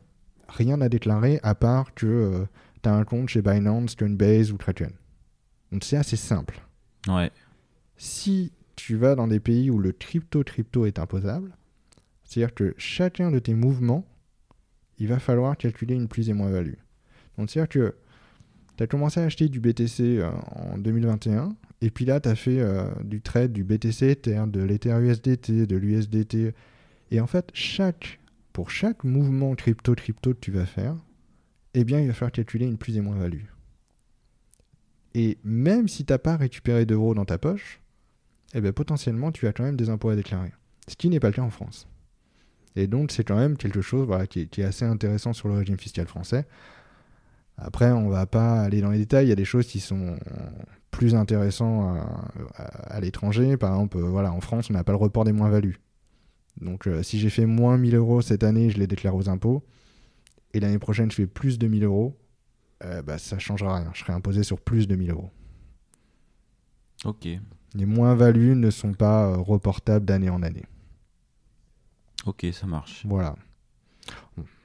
S1: rien à déclarer à part que tu as un compte chez Binance, Coinbase ou Kraken. Donc c'est assez simple.
S2: Ouais.
S1: Si tu vas dans des pays où le crypto-crypto est imposable, c'est-à-dire que chacun de tes mouvements, il va falloir calculer une plus et moins-value. Donc c'est-à-dire que tu as commencé à acheter du BTC euh, en 2021, et puis là, tu as fait euh, du trade du BTC Ether, de l'Ether USDT, de l'USDT. Et en fait, pour chaque mouvement crypto-crypto que tu vas faire, eh bien, il va falloir calculer une plus et moins-value. Et même si tu n'as pas récupéré d'euros dans ta poche, eh bien, potentiellement, tu as quand même des impôts à déclarer. Ce qui n'est pas le cas en France. Et donc, c'est quand même quelque chose qui est assez intéressant sur le régime fiscal français. Après, on va pas aller dans les détails. Il y a des choses qui sont plus intéressantes à, à- à l'étranger. Par exemple, euh, voilà, en France, on n'a pas le report des moins-values. Donc, euh, si j'ai fait moins 1000 euros cette année, je les déclare aux impôts. Et l'année prochaine, je fais plus de 1000 euros. euh, bah, ça changera rien. Je serai imposé sur plus de 1000 euros.
S2: Ok.
S1: Les moins-values ne sont pas euh, reportables d'année en année.
S2: Ok, ça marche.
S1: Voilà.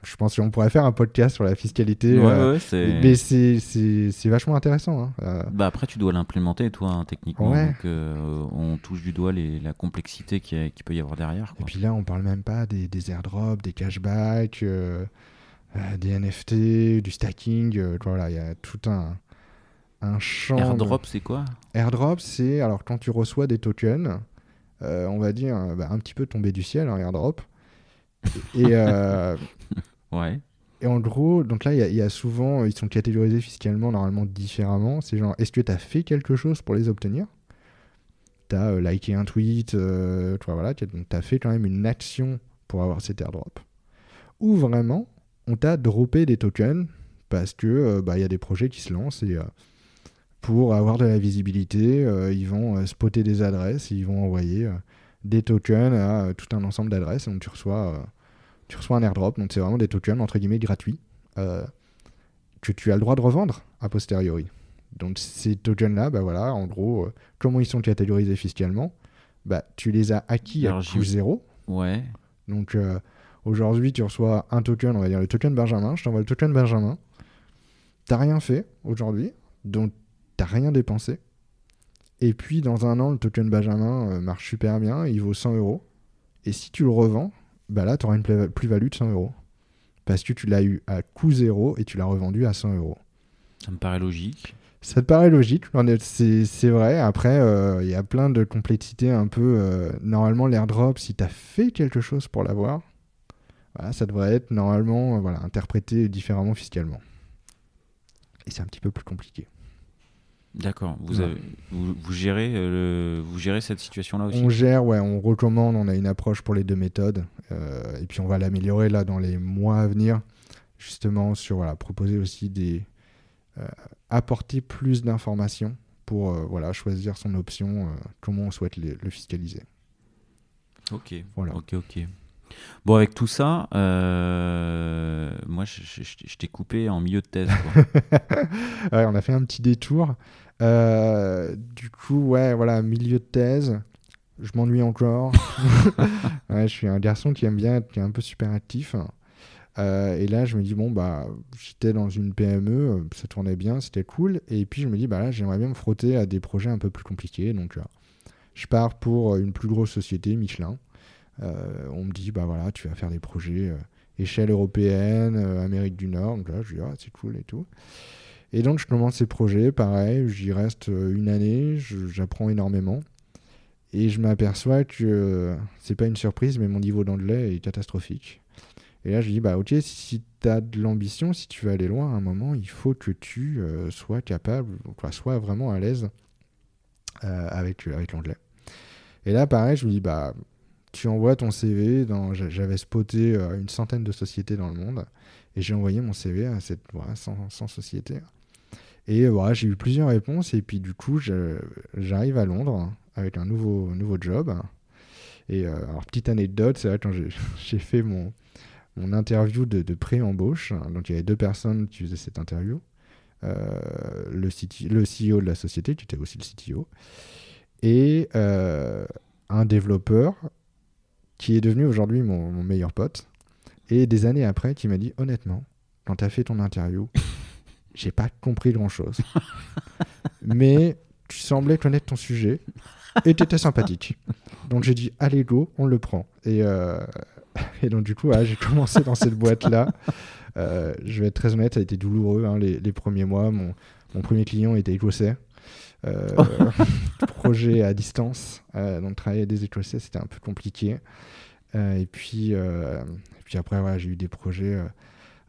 S1: Je pense qu'on pourrait faire un podcast sur la fiscalité.
S2: Ouais,
S1: euh,
S2: ouais, c'est.
S1: mais c'est- c'est c'est vachement intéressant. hein. Euh,
S2: Bah après, tu dois l'implémenter, toi, hein, techniquement.
S1: Ouais.
S2: Donc, euh, on touche du doigt les, la complexité qu'il y a- qu'il peut y avoir derrière.
S1: Et puis là, on parle même pas des, des airdrops, des cashbacks, des NFT, du stacking. voilà, il y a tout un, un champ. de-
S2: Airdrop, c'est quoi?
S1: Airdrop, c'est alors quand tu reçois des tokens, on va dire bah, un petit peu tombé du ciel, un airdrop. Et, euh,
S2: Ouais.
S1: et en gros, donc là, il y a- il y, a souvent, ils sont catégorisés fiscalement normalement différemment. C'est genre, est-ce que tu as fait quelque chose pour les obtenir? Tu as liké un tweet, euh, tu vois, voilà, tu as fait quand même une action pour avoir cet airdrop. Ou vraiment, on t'a droppé des tokens parce que euh, bah, il y a des projets qui se lancent et euh, pour avoir de la visibilité, euh, ils vont euh, spotter des adresses, et ils vont envoyer euh, des tokens à euh, tout un ensemble d'adresses. Donc tu reçois, euh, tu reçois un airdrop. Donc c'est vraiment des tokens entre guillemets gratuits euh, que tu as le droit de revendre a posteriori. Donc ces tokens-là, bah voilà, en gros, euh, comment ils sont catégorisés fiscalement bah, Tu les as acquis
S2: Alors,
S1: à coût zéro.
S2: Ouais.
S1: Donc euh, aujourd'hui, tu reçois un token, on va dire le token Benjamin. Je t'envoie le token Benjamin. T'as rien fait aujourd'hui, donc t'as rien dépensé. Et puis dans un an, le token Benjamin marche super bien, il vaut 100 euros. Et si tu le revends, bah là, tu auras une plus-value de 100 euros. Parce que tu l'as eu à coût zéro et tu l'as revendu à 100 euros.
S2: Ça me paraît logique.
S1: Ça te paraît logique, c'est vrai. Après, euh, il y a plein de complexités un peu. euh, normalement, l'airdrop, si tu as fait quelque chose pour l'avoir, voilà, ça devrait être normalement euh, voilà, interprété différemment fiscalement. Et c'est un petit peu plus compliqué.
S2: D'accord. Vous,
S1: Ouais.
S2: avez- vous, vous gérez, euh, le- vous gérez cette situation-là aussi?
S1: On gère, ouais, on recommande, on a une approche pour les deux méthodes. euh, et puis on va l'améliorer là dans les mois à venir, justement sur voilà, proposer aussi des. euh, apporter plus d'informations pour euh, voilà, choisir son option, comment on souhaite le- le fiscaliser.
S2: Ok.
S1: Voilà.
S2: Ok, ok. Bon, avec tout ça, euh, moi, je, je- je- je t'ai coupé en milieu de thèse. quoi.
S1: Ouais, on a fait un petit détour. Euh, du coup, ouais, voilà, milieu de thèse. Je m'ennuie encore. Ouais, je suis un garçon qui aime bien être qui est un peu super actif. Euh, et là, je me dis, bon, bah, j'étais dans une PME, ça tournait bien, c'était cool. Et puis, je me dis, bah là, j'aimerais bien me frotter à des projets un peu plus compliqués. Donc, euh, je pars pour une plus grosse société, Michelin. Euh, on me dit, bah voilà, tu vas faire des projets échelle européenne, Amérique du Nord. Donc là, je dis, ah, c'est cool et tout. Et donc, je commence ces projets, pareil, j'y reste une année, j'apprends énormément. Et je m'aperçois que c'est pas une surprise, mais mon niveau d'anglais est catastrophique. Et là, je dis, bah ok, si tu as de l'ambition, si tu veux aller loin à un moment, il faut que tu sois capable, quoi, sois vraiment à l'aise avec, avec l'anglais. Et là, pareil, je me dis, bah, tu envoies ton CV. J'avais spoté euh, une centaine de sociétés dans le monde. Et j'ai envoyé mon CV à cette, voilà, 100, sociétés. Et voilà, j'ai eu plusieurs réponses. Et puis, du coup, j'arrive à Londres avec un nouveau, nouveau job. Et euh, alors, petite anecdote, c'est vrai, quand j'ai fait mon, mon interview de, de pré-embauche, donc il y avait deux personnes qui faisaient cette interview. Euh, le, le CEO de la société, qui était aussi le CTO, et euh, un développeur qui est devenu aujourd'hui mon, meilleur pote. Et des années après, qui m'a dit honnêtement, quand tu as fait ton interview, j'ai pas compris grand chose. Mais tu semblais connaître ton sujet et tu étais sympathique. Donc j'ai dit allez go, on le prend. Et, euh, et donc du coup, j'ai commencé dans cette boîte-là. Euh, je vais être très honnête, ça a été douloureux hein, les, les, premiers mois. Mon, mon premier client était écossais. Euh, projet à distance. Donc travailler des Écossais, c'était un peu compliqué. Et puis, puis après, j'ai eu des projets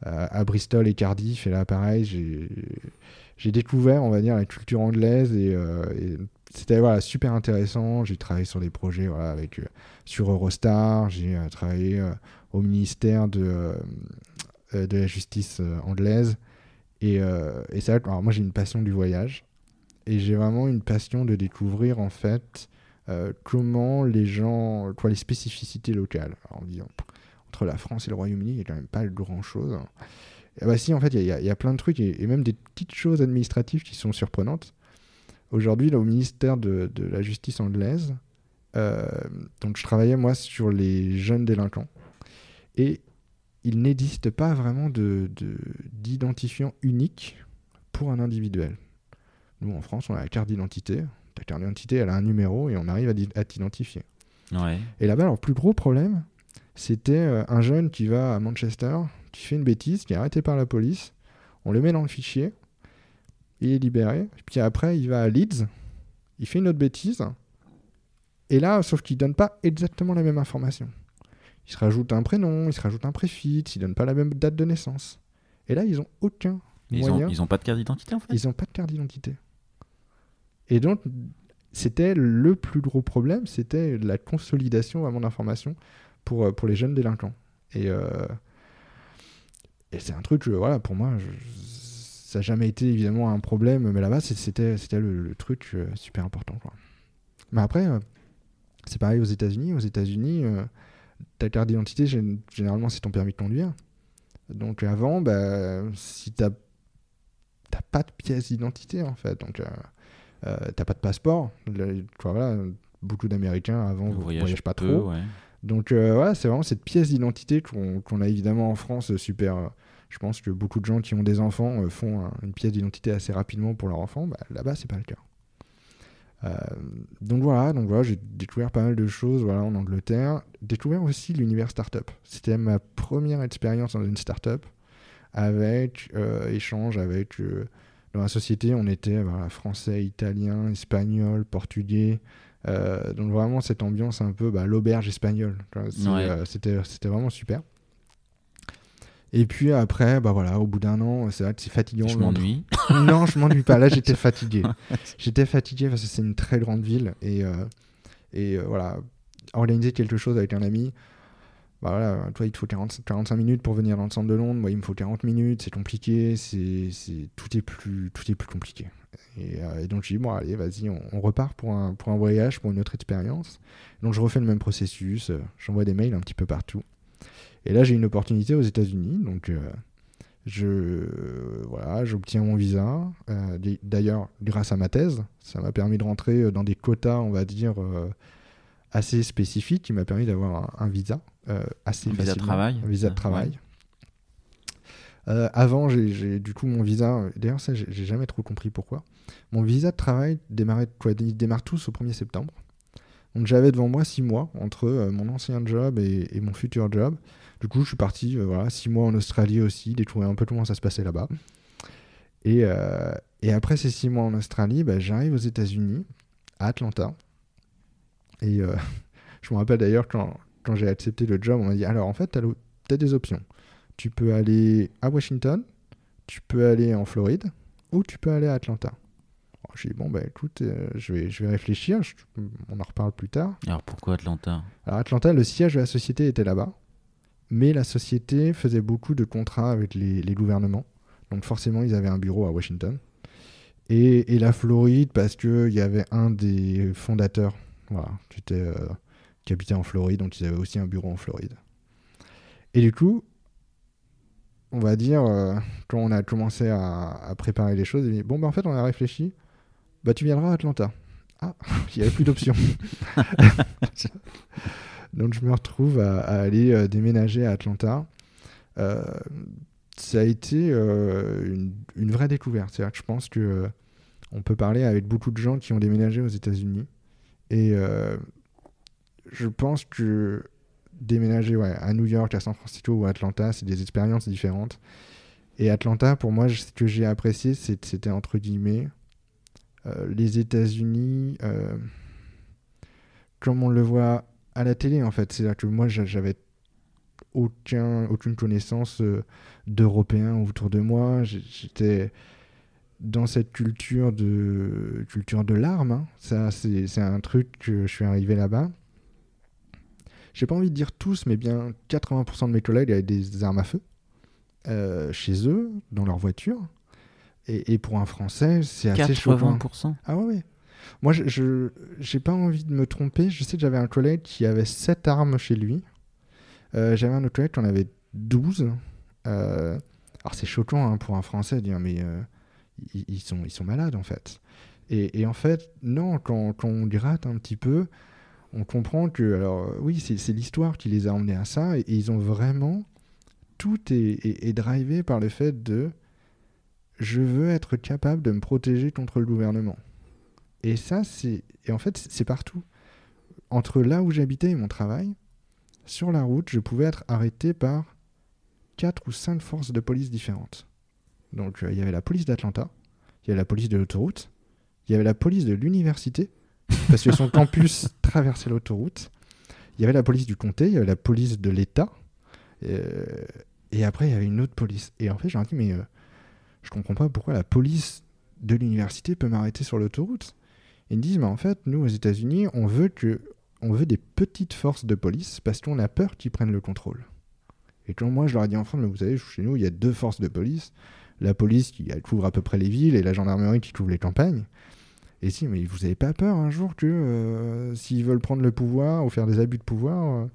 S1: à Bristol et Cardiff. Et là, pareil, j'ai découvert, on va dire, la culture anglaise et, c'était voilà, super intéressant. J'ai travaillé sur des projets voilà, avec, sur Eurostar, j'ai travaillé au ministère de, la justice anglaise. Et, et ça, alors moi j'ai une passion du voyage et j'ai vraiment une passion de découvrir en fait euh, comment les gens, quoi, les spécificités locales. Alors, disant, entre la France et le Royaume-Uni, il n'y a quand même pas grand chose. Et bah si, en fait, il y, y, a plein de trucs et, même des petites choses administratives qui sont surprenantes. Aujourd'hui, au ministère de, de, la Justice anglaise, euh, donc je travaillais moi sur les jeunes délinquants et il n'existe pas vraiment d'identifiant de, unique pour un individuel. Nous, en France, on a la carte d'identité. Ta carte d'identité, elle a un numéro et on arrive à, t'identifier. Et là-bas, leur plus gros problème, c'était euh, un jeune qui va à Manchester, qui fait une bêtise, qui est arrêté par la police. On le met dans le fichier, il est libéré. Puis après, il va à Leeds, il fait une autre bêtise. Et là, sauf qu'il donne pas exactement la même information. Il se rajoute un prénom, il se rajoute un préfixe, il donne pas la même date de naissance. Et là, ils ont aucun moyen.
S2: Ils ont, pas de carte d'identité en fait
S1: Ils ont pas de carte d'identité. Et donc, c'était le plus gros problème, c'était la consolidation vraiment d'informations pour, euh, pour les jeunes délinquants. Et, euh, et c'est un truc, voilà, pour moi, ça n'a jamais été évidemment un problème, mais là-bas, c'était, c'était le, truc euh, super important. Quoi. Mais après, c'est pareil aux États-Unis. Aux États-Unis, ta carte d'identité, généralement, c'est ton permis de conduire. Donc avant, bah, si tu n'as pas de pièce d'identité, en fait, donc euh, t'as pas de passeport. voilà, beaucoup d'Américains avant ne voyagent, pas trop. Donc euh, voilà, c'est vraiment cette pièce d'identité qu'on a évidemment en France super. Euh, je pense que beaucoup de gens qui ont des enfants font une pièce d'identité assez rapidement pour leur enfant. Bah, Là-bas, c'est pas le cas. donc voilà, donc voilà, j'ai découvert pas mal de choses voilà, en Angleterre. Découvert aussi l'univers startup. C'était ma première expérience dans une startup avec échange avec dans la société, on était français, italien, espagnol, portugais. Euh, donc vraiment cette ambiance un peu bah, l'auberge espagnole. Euh, c'était vraiment super. Et puis après, bah voilà, au bout d'un an, c'est c'est fatigant.
S2: Je m'ennuie.
S1: non, je m'ennuie pas. Là, j'étais fatigué. j'étais fatigué parce que c'est une très grande ville et euh, et voilà, organiser quelque chose avec un ami, bah voilà, toi, il te faut 40, 45 minutes pour venir dans le centre de Londres. Moi, il me faut 40 minutes. C'est compliqué. C'est, tout, est plus, tout est plus compliqué. Et, euh, donc, je dis, bon, allez, vas-y, on, repart pour un, pour un voyage, pour une autre expérience. Donc, je refais le même processus. Euh, j'envoie des mails un petit peu partout. Et là, j'ai une opportunité aux États-Unis. Donc, euh, je, voilà, j'obtiens mon visa. d'ailleurs, grâce à ma thèse, ça m'a permis de rentrer dans des quotas, on va dire, assez spécifiques, qui m'a permis d'avoir un visa euh, assez
S2: un visa de travail.
S1: Un visa de travail. Euh, avant, j'ai du coup mon visa. D'ailleurs, ça, j'ai jamais trop compris pourquoi. Mon visa de travail démarrait, quoi, il démarre tous au 1er septembre. Donc j'avais devant moi six mois entre euh, mon ancien job et, et mon futur job. Du coup, je suis parti, euh, voilà, six mois en Australie aussi, découvrir un peu comment ça se passait là-bas. Et, euh, et après ces six mois en Australie, bah, j'arrive aux États-Unis, à Atlanta. Et euh, je me rappelle d'ailleurs quand, quand j'ai accepté le job, on m'a dit alors en fait, tu as, des options. Tu peux aller à Washington, tu peux aller en Floride, ou tu peux aller à Atlanta. J'ai dit bon, bah écoute, euh, je, vais, je vais réfléchir, je- on en reparle plus tard.
S2: Alors pourquoi Atlanta?
S1: Alors Atlanta, le siège de la société était là-bas, mais la société faisait beaucoup de contrats avec les, les gouvernements, donc forcément ils avaient un bureau à Washington. Et, et la Floride, parce qu'il y avait un des fondateurs voilà, qui, était, euh, habitait en Floride, donc ils avaient aussi un bureau en Floride. Et du coup, on va dire, euh, quand on a commencé à, à préparer les choses, dit, bon, bah en fait on a réfléchi, bah tu viendras à Atlanta. Ah, il n'y avait plus d'options. Donc je me retrouve à, à aller euh, déménager à Atlanta. Euh, ça a été une, une vraie découverte. C'est-à-dire que je pense que on peut parler avec beaucoup de gens qui ont déménagé aux États-Unis. Et euh, je pense que déménager ouais, à New York, à San Francisco ou à Atlanta, c'est des expériences différentes. Et Atlanta, pour moi, ce que j'ai apprécié, c'était entre guillemets euh, les États-Unis euh, comme on le voit à la télé, en fait. C'est-à-dire que moi, j'a- j'avais aucun, aucune connaissance d'Européens autour de moi. J'étais dans cette culture de, culture de l'arme. hein. Ça, c'est un truc que je suis arrivé là-bas. J'ai pas envie de dire tous, mais bien 80% de mes collègues avaient des armes à feu euh, chez eux, dans leur voiture. Et, et pour un Français, c'est assez choquant.
S2: 80%
S1: Ah ouais, ouais. Moi, je j'ai pas envie de me tromper. Je sais que j'avais un collègue qui avait 7 armes chez lui. Euh, j'avais un autre collègue qui en avait 12. Euh, alors, c'est choquant hein, pour un Français de dire, mais ils, sont, malades, en fait. Et, en fait, non, quand, on gratte un petit peu, on comprend que, alors, oui, c'est l'histoire qui les a emmenés à ça. Et, ils ont vraiment. Tout est, est, drivé par le fait de. Je veux être capable de me protéger contre le gouvernement. Et ça, c'est. Et en fait, c'est partout. Entre là où j'habitais et mon travail, sur la route, je pouvais être arrêté par quatre ou cinq forces de police différentes. Donc, euh, il y avait la police d'Atlanta, il y avait la police de l'autoroute, il y avait la police de l'université, parce que son campus traversait l'autoroute. Il y avait la police du comté, il y avait la police de l'État, euh, et après, il y avait une autre police. Et en fait, j'ai dit, mais euh, je comprends pas pourquoi la police de l'université peut m'arrêter sur l'autoroute. Ils me disent, mais en fait, nous, aux États-Unis, on veut que on veut des petites forces de police parce qu'on a peur qu'ils prennent le contrôle. Et quand moi, je leur ai dit en France, mais vous savez, chez nous, il y a deux forces de police. La police qui couvre à peu près les villes et la gendarmerie qui couvre les campagnes. Et si, mais vous n'avez pas peur un jour que euh, s'ils veulent prendre le pouvoir ou faire des abus de pouvoir, euh,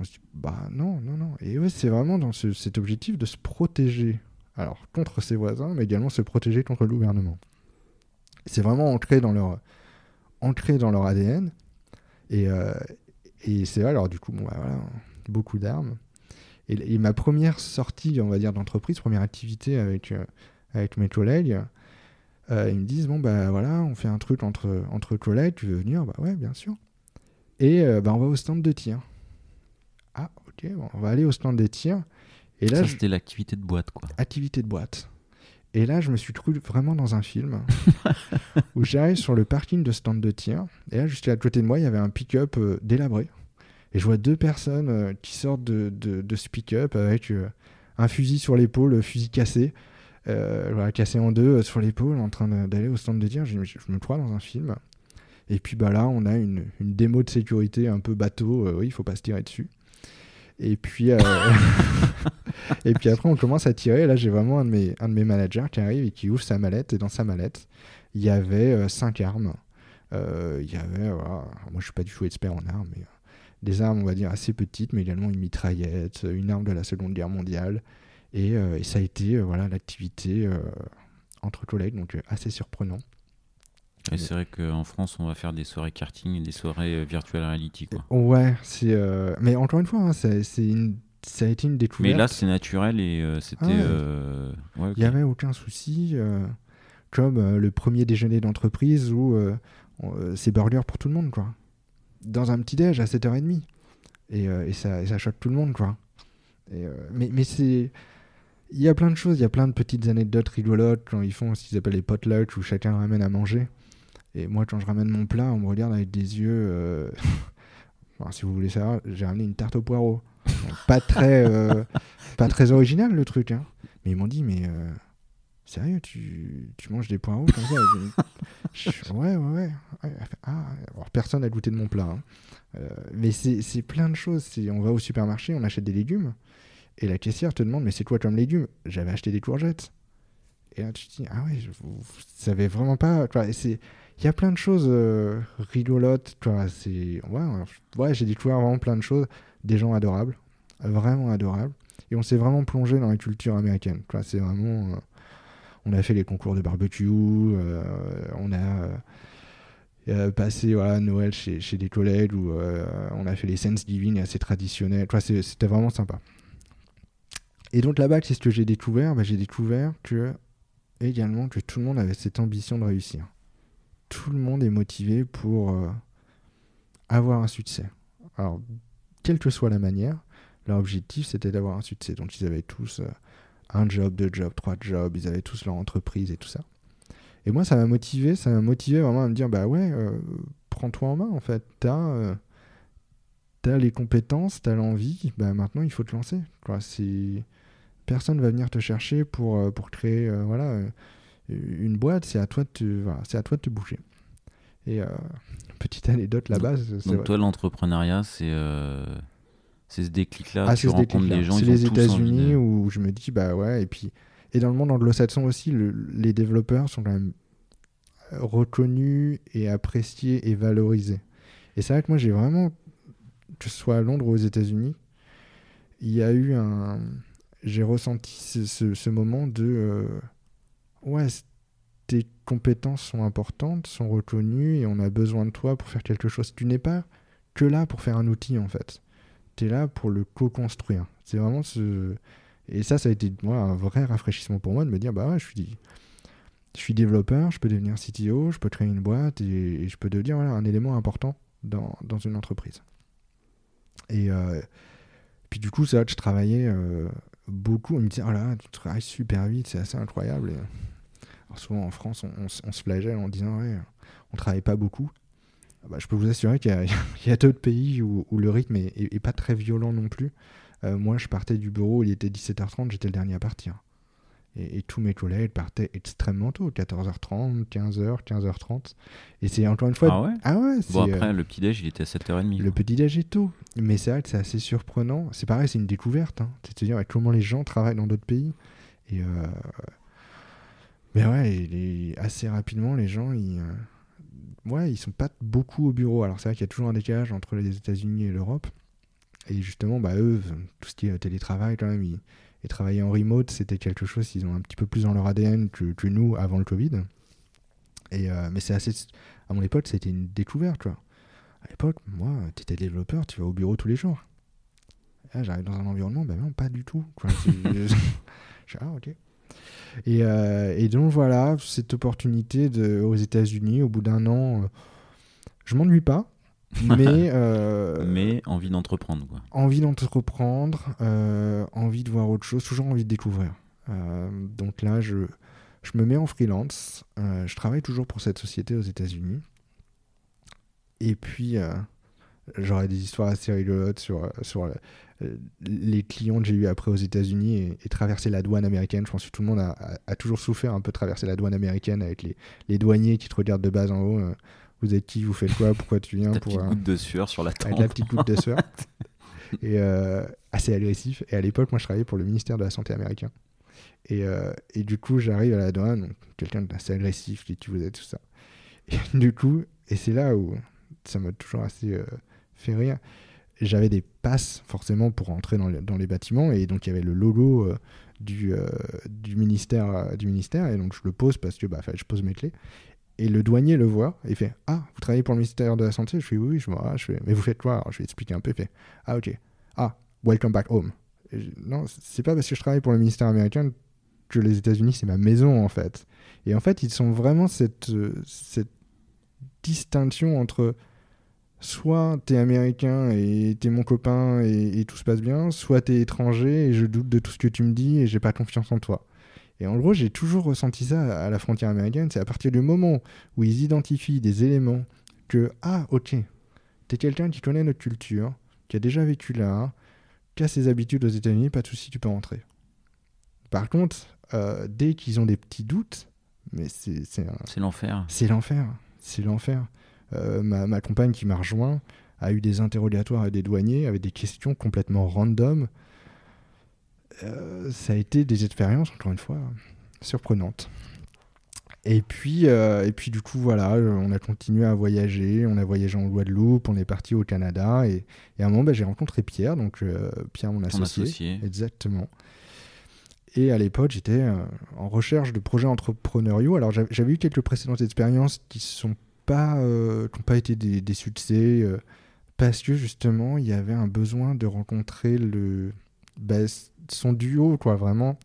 S1: on se dit, bah non, non, non. Et ouais, c'est vraiment dans ce- cet objectif de se protéger. Alors, contre ses voisins, mais également se protéger contre le gouvernement. C'est vraiment ancré dans leur, ancré dans leur ADN. Et, euh, et c'est alors du coup, bon, bah, voilà, beaucoup d'armes. Et, et ma première sortie, on va dire, d'entreprise, première activité avec, euh, avec mes collègues, euh, ils me disent, bon, bah voilà, on fait un truc entre, entre collègues, tu veux venir? Bah ouais, bien sûr. Et euh, bah, on va au stand de tir. Ah, ok, bon, on va aller au stand de tir. Et là,
S2: Ça,
S1: je-
S2: c'était l'activité de boîte, quoi.
S1: activité de boîte. Et là, je me suis cru vraiment dans un film où j'arrive sur le parking de stand de tir. Et là, juste à côté de moi, il y avait un pick-up euh, délabré. Et je vois deux personnes euh, qui sortent de, de, de ce pick-up avec euh, un fusil sur l'épaule, fusil cassé, euh, voilà, cassé en deux euh, sur l'épaule, en train d'aller au stand de tir. Je, me crois dans un film. Et puis bah là, on a une, une démo de sécurité un peu bateau. euh, oui, il faut pas se tirer dessus. Et puis, euh, et puis après, on commence à tirer. Et là, j'ai vraiment un de, mes, un de mes managers qui arrive et qui ouvre sa mallette. Et dans sa mallette, il y avait euh, cinq armes. Euh, il y avait, moi je suis pas du tout expert en armes, mais euh, des armes, on va dire, assez petites, mais également une mitraillette, une arme de la Seconde Guerre mondiale. Et, euh, et ça a été euh, voilà l'activité euh, entre collègues, donc assez surprenant.
S2: Et c'est vrai qu'en France, on va faire des soirées karting et des soirées virtual reality, quoi.
S1: Ouais, c'est. euh, Mais encore une fois, hein, c'est une... ça a été une découverte.
S2: Mais là, c'est naturel et euh, c'était.
S1: Ah
S2: euh, ouais.
S1: Il n'y avait aucun souci, comme le premier déjeuner d'entreprise où c'est burger pour tout le monde, quoi. Dans un petit déj à 7h30. Et, et, ça, et ça choque tout le monde, quoi. Et, mais mais c'est il y a plein de choses, il y a plein de petites anecdotes rigolotes quand ils font ce qu'ils appellent les potlucks où chacun ramène à manger. Et moi, quand je ramène mon plat, on me regarde avec des yeux. Euh, si vous voulez savoir, j'ai ramené une tarte au poireau. pas très, euh, pas très original le truc. Hein. Mais ils m'ont dit, mais euh, sérieux, tu, tu, manges des poireaux comme ça Ouais, ouais, ouais. Ah, alors, personne n'a goûté de mon plat. Hein. mais c'est plein de choses. On va au supermarché, on achète des légumes. Et la caissière te demande, mais c'est quoi comme légumes J'avais acheté des courgettes. Et là, tu te dis, ah ouais, vous, savez vraiment pas. Il y a plein de choses euh, rigolotes. Ouais, ouais j'ai découvert vraiment plein de choses. Des gens adorables, vraiment adorables. Et on s'est vraiment plongé dans la culture américaine. C'est vraiment. Euh, on a fait les concours de barbecue, euh, on a passé voilà, Noël chez, des collègues où on a fait les Thanksgiving assez traditionnels. C'était vraiment sympa. Et donc là-bas, qu'est-ce que j'ai découvert? Bah, J'ai découvert que également que tout le monde avait cette ambition de réussir. Tout le monde est motivé pour euh, avoir un succès. Alors, quelle que soit la manière, leur objectif c'était d'avoir un succès. Donc ils avaient tous euh, un job, deux jobs, trois jobs, ils avaient tous leur entreprise et tout ça. Et moi, ça m'a motivé, ça m'a motivé vraiment à me dire, bah ouais, euh, prends-toi en main en fait. T'as as les compétences, t'as l'envie, bah maintenant il faut te lancer. C'est personne va venir te chercher pour, euh, pour créer euh, voilà, euh, une boîte, c'est à, toi de te, voilà, à toi de te bouger. Et petite anecdote là-bas.
S2: Donc, toi, l'entrepreneuriat, c'est c'est ce déclic-là, ah, tu rencontres des gens.
S1: C'est les États-Unis où je me dis, bah ouais, et puis. Et dans le monde anglo-saxon aussi, les développeurs sont quand même reconnus et appréciés et valorisés. Et c'est vrai que moi, j'ai vraiment, que ce soit à Londres ou aux États-Unis, il y a eu un, j'ai ressenti ce, moment de euh, ouais, tes compétences sont importantes, sont reconnues et on a besoin de toi pour faire quelque chose. Tu n'es pas que là pour faire un outil en fait. Tu es là pour le co-construire. C'est vraiment ce. Et ça, ça a été moi, un vrai rafraîchissement pour moi de me dire bah je suis, je suis développeur, je peux devenir CTO, je peux créer une boîte et, je peux devenir voilà, un élément important dans, dans une entreprise. Et euh, puis du coup, ça, je travaillais euh, beaucoup, on me disait, oh là, tu travailles super vite, c'est assez incroyable. alors souvent en France, on, se flagelle en disant, ouais, on travaille pas beaucoup. Ah bah, je peux vous assurer qu'il y a, d'autres pays où, le rythme est, pas très violent non plus. Euh, moi, je partais du bureau, il était 17h30, j'étais le dernier à partir. Et, tous mes collègues partaient extrêmement tôt, 14h30, 15h, 15h30. Et c'est encore une fois.
S2: Ah ouais?
S1: Ah ouais
S2: Bon, après, le petit-déj, il était à 7h30.
S1: Le petit-déj est tôt. Mais c'est vrai que c'est assez surprenant. C'est pareil, c'est une découverte. Hein. C'est-à-dire comment les gens travaillent dans d'autres pays. Et. Euh... Mais ouais, assez rapidement, les gens, ils. Ouais, ils sont pas beaucoup au bureau. Alors c'est vrai qu'il y a toujours un décalage entre les États-Unis et l'Europe. Et justement, bah, eux, tout ce qui est télétravail, quand même, ils, et travailler en remote, c'était quelque chose qu'ils ont un petit peu plus dans leur ADN que, nous avant le Covid. Et, euh, mais c'est assez. À mon époque, c'était une découverte, tu vois. À l'époque, moi, tu étais développeur, tu vas au bureau tous les jours. Là, j'arrive dans un environnement, ben non, pas du tout. je, ah, ok. Et, euh, et, donc voilà, cette opportunité de, aux États-Unis, au bout d'un an, euh, je m'ennuie pas. mais, euh,
S2: mais envie d'entreprendre. Quoi.
S1: Envie d'entreprendre, euh, envie de voir autre chose, toujours envie de découvrir. Euh, donc là, je, je me mets en freelance. je travaille toujours pour cette société aux États-Unis. Et puis, j'aurai des histoires assez rigolotes sur, sur les clients que j'ai eu après aux États-Unis et, traverser la douane américaine. Je pense que tout le monde a, a, toujours souffert un peu de traverser la douane américaine avec les, les douaniers qui te regardent de bas en haut vous êtes qui, vous faites quoi, pourquoi tu viens. Pour,
S2: petite goutte de sueur sur la.
S1: Avec la petite goutte de sueur. et euh, assez agressif. Et à l'époque, moi, je travaillais pour le ministère de la Santé américain. Et, euh, et du coup, j'arrive à la douane, quelqu'un d'assez agressif, qui tu vous êtes, tout ça? Et du coup, et c'est là où ça m'a toujours assez euh, fait rire. J'avais des passes forcément pour entrer dans, les bâtiments et donc il y avait le logo du, du, ministère, du ministère et donc je le pose parce que bah, je pose mes clés et le douanier le voit et fait Ah, vous travaillez pour le ministère de la Santé? Je fais Oui, oui, je, vois. je fais Mais vous faites quoi? Je vais expliquer un peu. Il fait Ah, ok. Ah, welcome back home. non, c'est pas parce que je travaille pour le ministère américain que les États-Unis, c'est ma maison, en fait. Et en fait, ils sont vraiment cette, cette distinction entre soit t'es américain et t'es mon copain et, tout se passe bien, soit t'es étranger et je doute de tout ce que tu me dis et j'ai pas confiance en toi. Et en gros, j'ai toujours ressenti ça à la frontière américaine. C'est à partir du moment où ils identifient des éléments que, ah, ok, t'es quelqu'un qui connaît notre culture, qui a déjà vécu là, qui a ses habitudes aux États-Unis, pas de souci, tu peux rentrer. Par contre, euh, dès qu'ils ont des petits doutes, mais c'est. C'est
S2: l'enfer.
S1: C'est l'enfer. C'est l'enfer. Euh, ma, ma, compagne qui m'a rejoint a eu des interrogatoires avec des douaniers, avec des questions complètement random. Euh, ça a été des expériences, encore une fois, surprenantes. Et puis, et puis du coup, voilà, on a continué à voyager. On a voyagé en Guadeloupe, on est parti au Canada. Et, et à un moment, bah, j'ai rencontré Pierre, donc Pierre, mon associé.
S2: associé.
S1: Exactement. Et à l'époque, j'étais euh, en recherche de projets entrepreneuriaux. Alors, j'avais eu quelques précédentes expériences qui sont pas, euh, n'ont pas été des, succès euh, parce que justement, il y avait un besoin de rencontrer le, bah, son duo, quoi. Vraiment,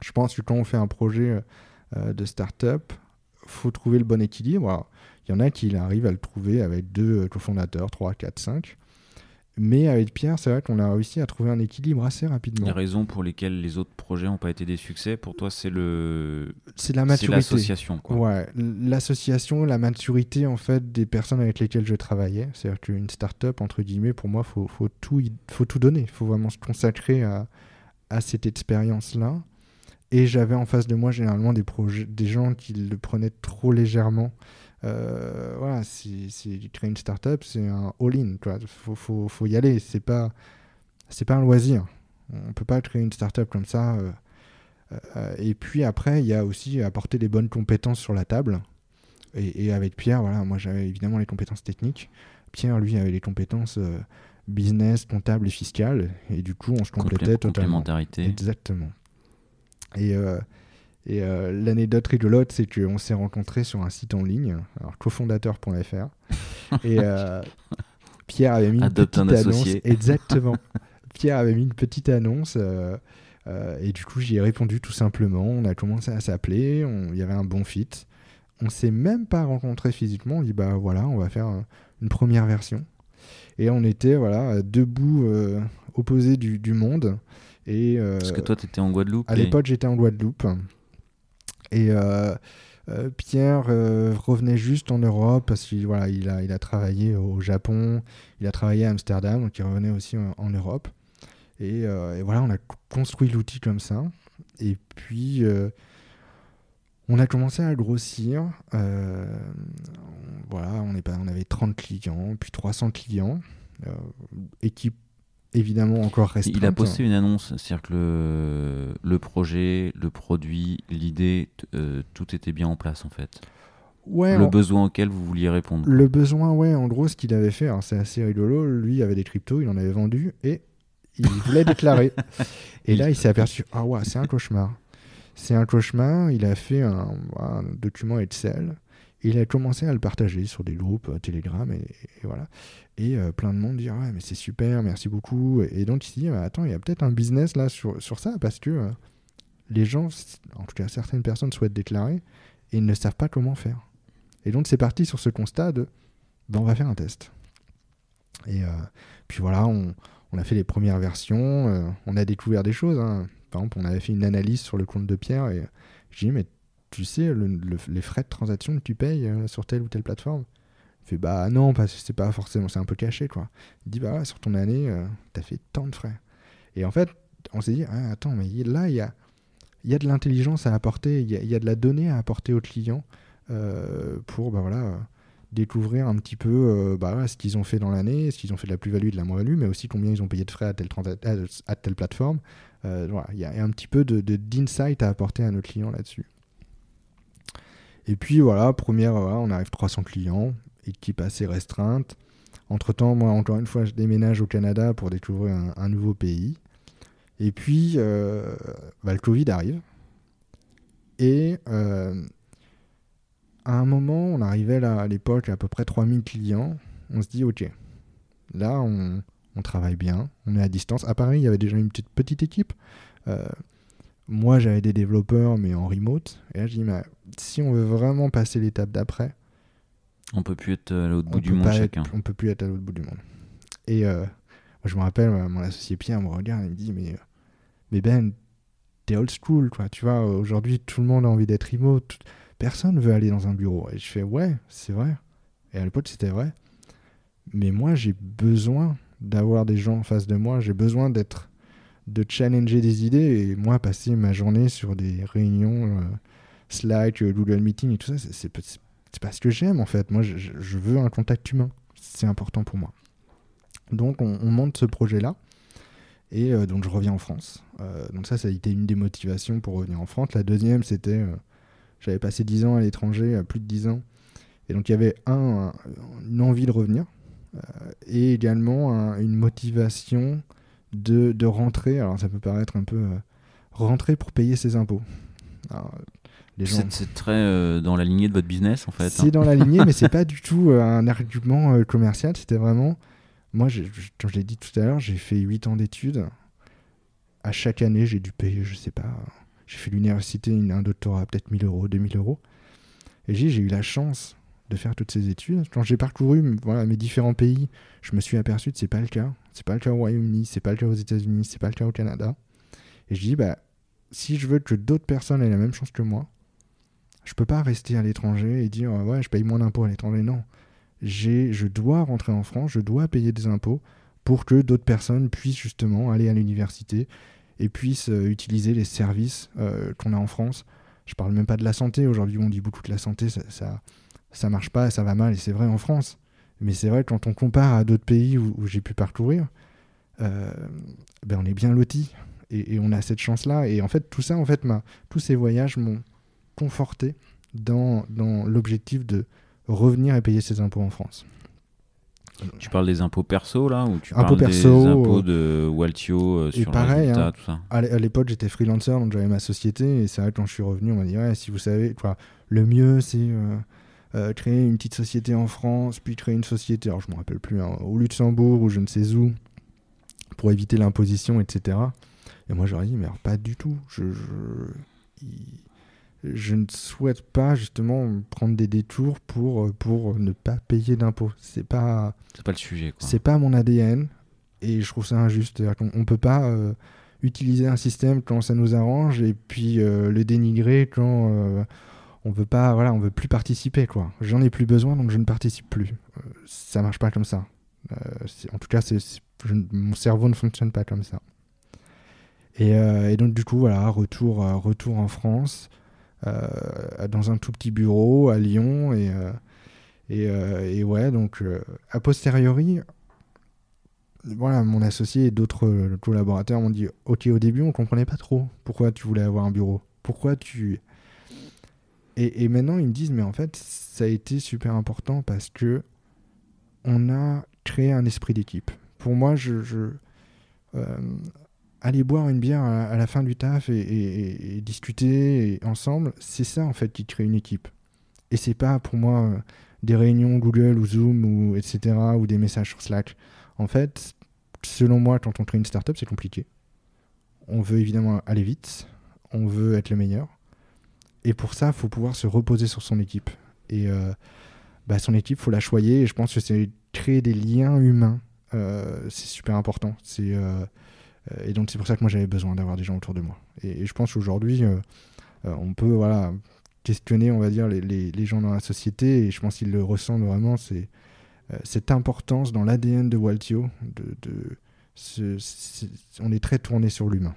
S1: je pense que quand on fait un projet de start-up, faut trouver le bon équilibre. il y en a qui arrivent à le trouver avec deux cofondateurs, 3, 4, 5. Mais avec Pierre, c'est vrai qu'on a réussi à trouver un équilibre assez rapidement.
S2: Les raisons pour lesquelles les autres projets n'ont pas été des succès, pour toi, c'est le.
S1: C'est la maturité.
S2: l'association, quoi.
S1: Ouais, l'association, la maturité en fait des personnes avec lesquelles je travaillais. C'est-à-dire qu'une start-up, entre guillemets, pour moi, faut, faut tout, faut tout donner. Il faut vraiment se consacrer à, à cette expérience-là. Et j'avais en face de moi généralement des projets, des gens qui le prenaient trop légèrement. Euh, voilà, c'est créer une startup, c'est un all-in. Il faut, faut, faut, y aller. C'est pas, c'est pas un loisir. On peut pas créer une startup comme ça. Euh, euh, et puis après, il y a aussi apporter les bonnes compétences sur la table. Et, avec Pierre, voilà, moi j'avais évidemment les compétences techniques. Pierre, lui, avait les compétences business, comptable et fiscales. Et du coup, on se complétait totalement.
S2: Complémentarité.
S1: Exactement. Et et euh, l'anecdote rigolote, c'est qu'on s'est rencontrés sur un site en ligne, alors cofondateur.fr. et euh, Pierre avait mis une petite annonce. Exactement. Pierre avait mis une petite annonce. Euh, et du coup, j'y ai répondu tout simplement. On a commencé à s'appeler. Il y avait un bon fit. On s'est même pas rencontrés physiquement. On dit bah voilà, on va faire une première version. Et on était voilà deux bouts opposés du, monde. Et,
S2: Parce que toi, tu étais en Guadeloupe.
S1: À l'époque, j'étais en Guadeloupe. Et euh, euh, Pierre euh, revenait juste en Europe parce qu'il il a, il a travaillé au Japon, il a travaillé à Amsterdam, donc il revenait aussi en, Europe. Et, voilà, on a construit l'outil comme ça. Et puis, on a commencé à grossir. voilà, on, on avait 30 clients, puis 300 clients. équipe évidemment encore restreinte.
S2: Il a posté une annonce, c'est-à-dire que le, projet, le produit, l'idée, euh, tout était bien en place en fait.
S1: Ouais,
S2: le besoin auquel vous vouliez répondre.
S1: Le besoin, ouais, en gros, ce qu'il avait fait, c'est assez rigolo. Lui il avait des cryptos, il en avait vendu et il voulait déclarer. Et là, il s'est aperçu, ah ouais, c'est un cauchemar. C'est un cauchemar. Il a fait un, un document Excel il a commencé à le partager sur des groupes euh, Telegram et, voilà. Et euh, plein de monde dit ouais mais c'est super, merci beaucoup. Et, donc il se dit attends il y a peut-être un business là sur, sur ça parce que euh, les gens, en tout cas certaines personnes souhaitent déclarer et ils ne savent pas comment faire. Et donc c'est parti sur ce constat de ben, on va faire un test. Et puis voilà on, on, a fait les premières versions, on a découvert des choses. Hein. Par exemple on avait fait une analyse sur le compte de Pierre et j'ai dit mais tu sais les frais de transaction que tu payes euh, sur telle ou telle plateforme Il fait bah non, parce que c'est pas forcément, c'est un peu caché quoi. Il dit bah sur ton année, euh, tu as fait tant de frais. Et en fait, on s'est dit ah, attends, mais là il y a, y a de l'intelligence à apporter, il y, a de la donnée à apporter aux clients euh, pour bah voilà découvrir un petit peu bah, ce qu'ils ont fait dans l'année, ce qu'ils ont fait de la plus-value de la moins-value, mais aussi combien ils ont payé de frais à telle, plateforme. Il y, a un petit peu d'insight à apporter à nos clients là-dessus. Et puis voilà, première, on arrive 300 clients, équipe assez restreinte. Entre-temps, moi, encore une fois, je déménage au Canada pour découvrir un, nouveau pays. Et puis, euh, bah, le Covid arrive. Et euh, à un moment, on arrivait là, à l'époque à peu près 3000 clients. On se dit, OK, là, on, travaille bien, on est à distance. À Paris, il y avait déjà une petite, petite équipe. Euh, moi, j'avais des développeurs, mais en remote. Et là, je dis, mais si on veut vraiment passer l'étape d'après,
S2: On peut plus être à l'autre bout du monde
S1: être-
S2: chacun.
S1: on peut plus être à l'autre bout du monde. Et euh, moi, je me rappelle, euh, mon associé Pierre me regarde et me dit Mais, euh, mais Ben, t'es old school, quoi. Tu vois, euh, aujourd'hui, tout le monde a envie d'être remote. Personne veut aller dans un bureau. Et je fais Ouais, c'est vrai. Et à l'époque, c'était vrai. Mais moi, j'ai besoin d'avoir des gens en face de moi. J'ai besoin d'être de challenger des idées et moi passer ma journée sur des réunions euh, Slack, euh, Google Meeting et tout ça, c'est- pas ce que j'aime en fait. Moi, je, veux un contact humain. C'est important pour moi. Donc, on, on monte ce projet-là. Et euh, donc, je reviens en France. Donc, ça, ça a été une des motivations pour revenir en France. La deuxième, c'était. J'avais passé 10 ans à l'étranger, plus de 10 ans. Et donc, il y avait un, un- une envie de revenir. et également un- une motivation de, de rentrer. Alors, ça peut paraître un peu. euh, rentrer pour payer ses impôts. Alors, les gens.
S2: C'est c'est très euh, dans la lignée de votre business en fait.
S1: C'est
S2: hein.
S1: dans la lignée, mais c'est pas du tout euh, un argument commercial. C'était vraiment. Moi, je- comme je l'ai dit tout à l'heure, j'ai fait 8 ans d'études. À chaque année, j'ai dû payer, je sais pas. J'ai fait l'université, un doctorat, peut-être 1000 euros, 2000 euros. Et j'ai eu la chance de faire toutes ces études. Quand j'ai parcouru voilà, mes différents pays, je me suis aperçu que c'est pas le cas. C'est pas le cas au Royaume-Uni, c'est pas le cas aux États-Unis, c'est pas le cas au Canada. Et je dis, bah, si je veux que d'autres personnes aient la même chance que moi, je peux pas rester à l'étranger et dire euh, ouais je paye moins d'impôts à l'étranger. Non. Je dois rentrer en France je dois payer des impôts pour que d'autres personnes puissent justement aller à l'université et puissent euh, utiliser les services euh, qu'on a en France. Je parle même pas de la santé. Aujourd'hui on dit beaucoup que la santé ça ça, ça marche pas ça va mal et c'est vrai en France mais c'est vrai quand on compare à d'autres pays où, où j'ai pu parcourir euh, ben on est bien lotis et, et on a cette chance là et en fait tout ça en fait m'a tous ces voyages m'ont conforté dans, dans l'objectif de revenir et payer ses impôts en France.
S2: Tu parles des impôts perso là ou tu
S1: Impôts
S2: parles
S1: perso,
S2: des impôts de Waltio euh, sur
S1: pareil,
S2: le résultat,
S1: hein.
S2: tout ça?
S1: À l'é- à l'époque, j'étais freelancer, donc j'avais ma société. Et c'est vrai que quand je suis revenu, on m'a dit ouais, si vous savez, quoi, le mieux, c'est euh, euh, créer une petite société en France, puis créer une société, alors je me rappelle plus, hein, au Luxembourg ou je ne sais où, pour éviter l'imposition, etc. Et moi, j'aurais dit, mais alors, pas du tout. Je, je, ne souhaite pas justement prendre des détours pour, euh, pour ne pas payer d'impôts. C'est pas.
S2: C'est pas le sujet.
S1: C'est pas mon ADN et je trouve ça injuste. Qu'on- On peut pas euh, utiliser un système quand ça nous arrange et puis euh, le dénigrer quand euh, on veut pas, voilà, on veut plus participer quoi. J'en ai plus besoin donc je ne participe plus. Euh, ça marche pas comme ça. Euh, en tout cas, c'est, mon cerveau ne fonctionne pas comme ça. Et, euh, donc du coup voilà, retour, retour en France, dans un tout petit bureau à Lyon et et, et ouais, donc a posteriori, voilà, mon associé et d'autres collaborateurs m'ont dit Ok, au début, on comprenait pas trop pourquoi tu voulais avoir un bureau. Pourquoi tu. Et, maintenant, ils me disent Mais en fait, ça a été super important parce que on a créé un esprit d'équipe. Pour moi, euh, aller boire une bière à, la fin du taf et, discuter ensemble, c'est ça en fait qui crée une équipe. Et c'est pas pour moi euh, des réunions Google ou Zoom ou etc. ou des messages sur Slack. En fait, selon moi, quand on crée une startup, c'est compliqué. On veut évidemment aller vite, on veut être le meilleur. Et pour ça, il faut pouvoir se reposer sur son équipe. Et euh, bah, son équipe, faut la choyer. Et je pense que c'est créer des liens humains. euh, c'est super important. Euh, et donc c'est pour ça que moi j'avais besoin d'avoir des gens autour de moi. Et, je pense qu'aujourd'hui, on peut voilà questionner, on va dire, les, gens dans la société. Et je pense qu'ils le ressentent vraiment. C'est cette importance dans l'ADN de Waltio. On est très tourné sur l'humain.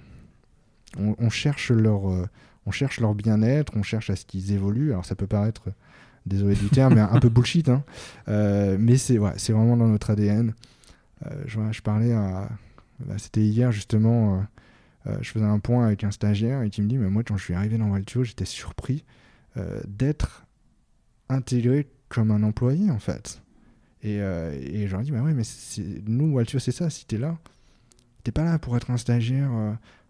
S1: On, cherche leur, on cherche leur bien-être, on cherche à ce qu'ils évoluent. Alors ça peut paraître, désolé du terme, mais un, peu bullshit, hein. Euh, mais c'est vraiment dans notre ADN. Euh, je, parlais à, bah, c'était hier justement, euh, je faisais un point avec un stagiaire et qui me dit, mais moi quand je suis arrivé dans Waltio, j'étais surpris d'être intégré comme un employé en fait. Et, et je leur dis, bah ouais, mais nous, Waltio, c'est ça, si t'es là, t'es pas là pour être un stagiaire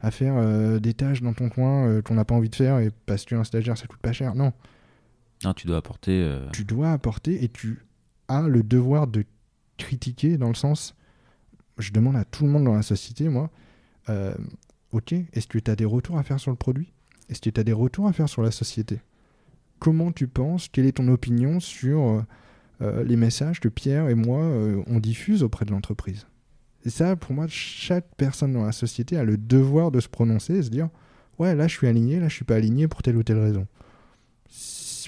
S1: à faire euh, des tâches dans ton coin euh, qu'on n'a pas envie de faire et parce qu'un stagiaire ça coûte pas cher. Non,
S2: Non, tu dois apporter. euh,
S1: tu dois apporter et tu as le devoir de critiquer dans le sens, je demande à tout le monde dans la société, moi, ok, est-ce que tu as des retours à faire sur le produit? Est-ce que tu as des retours à faire sur la société? Comment tu penses? Quelle est ton opinion sur les messages que Pierre et moi, on diffuse auprès de l'entreprise? Et ça, pour moi, chaque personne dans la société a le devoir de se prononcer et se dire Ouais, là, je suis aligné, là, je suis pas aligné pour telle ou telle raison.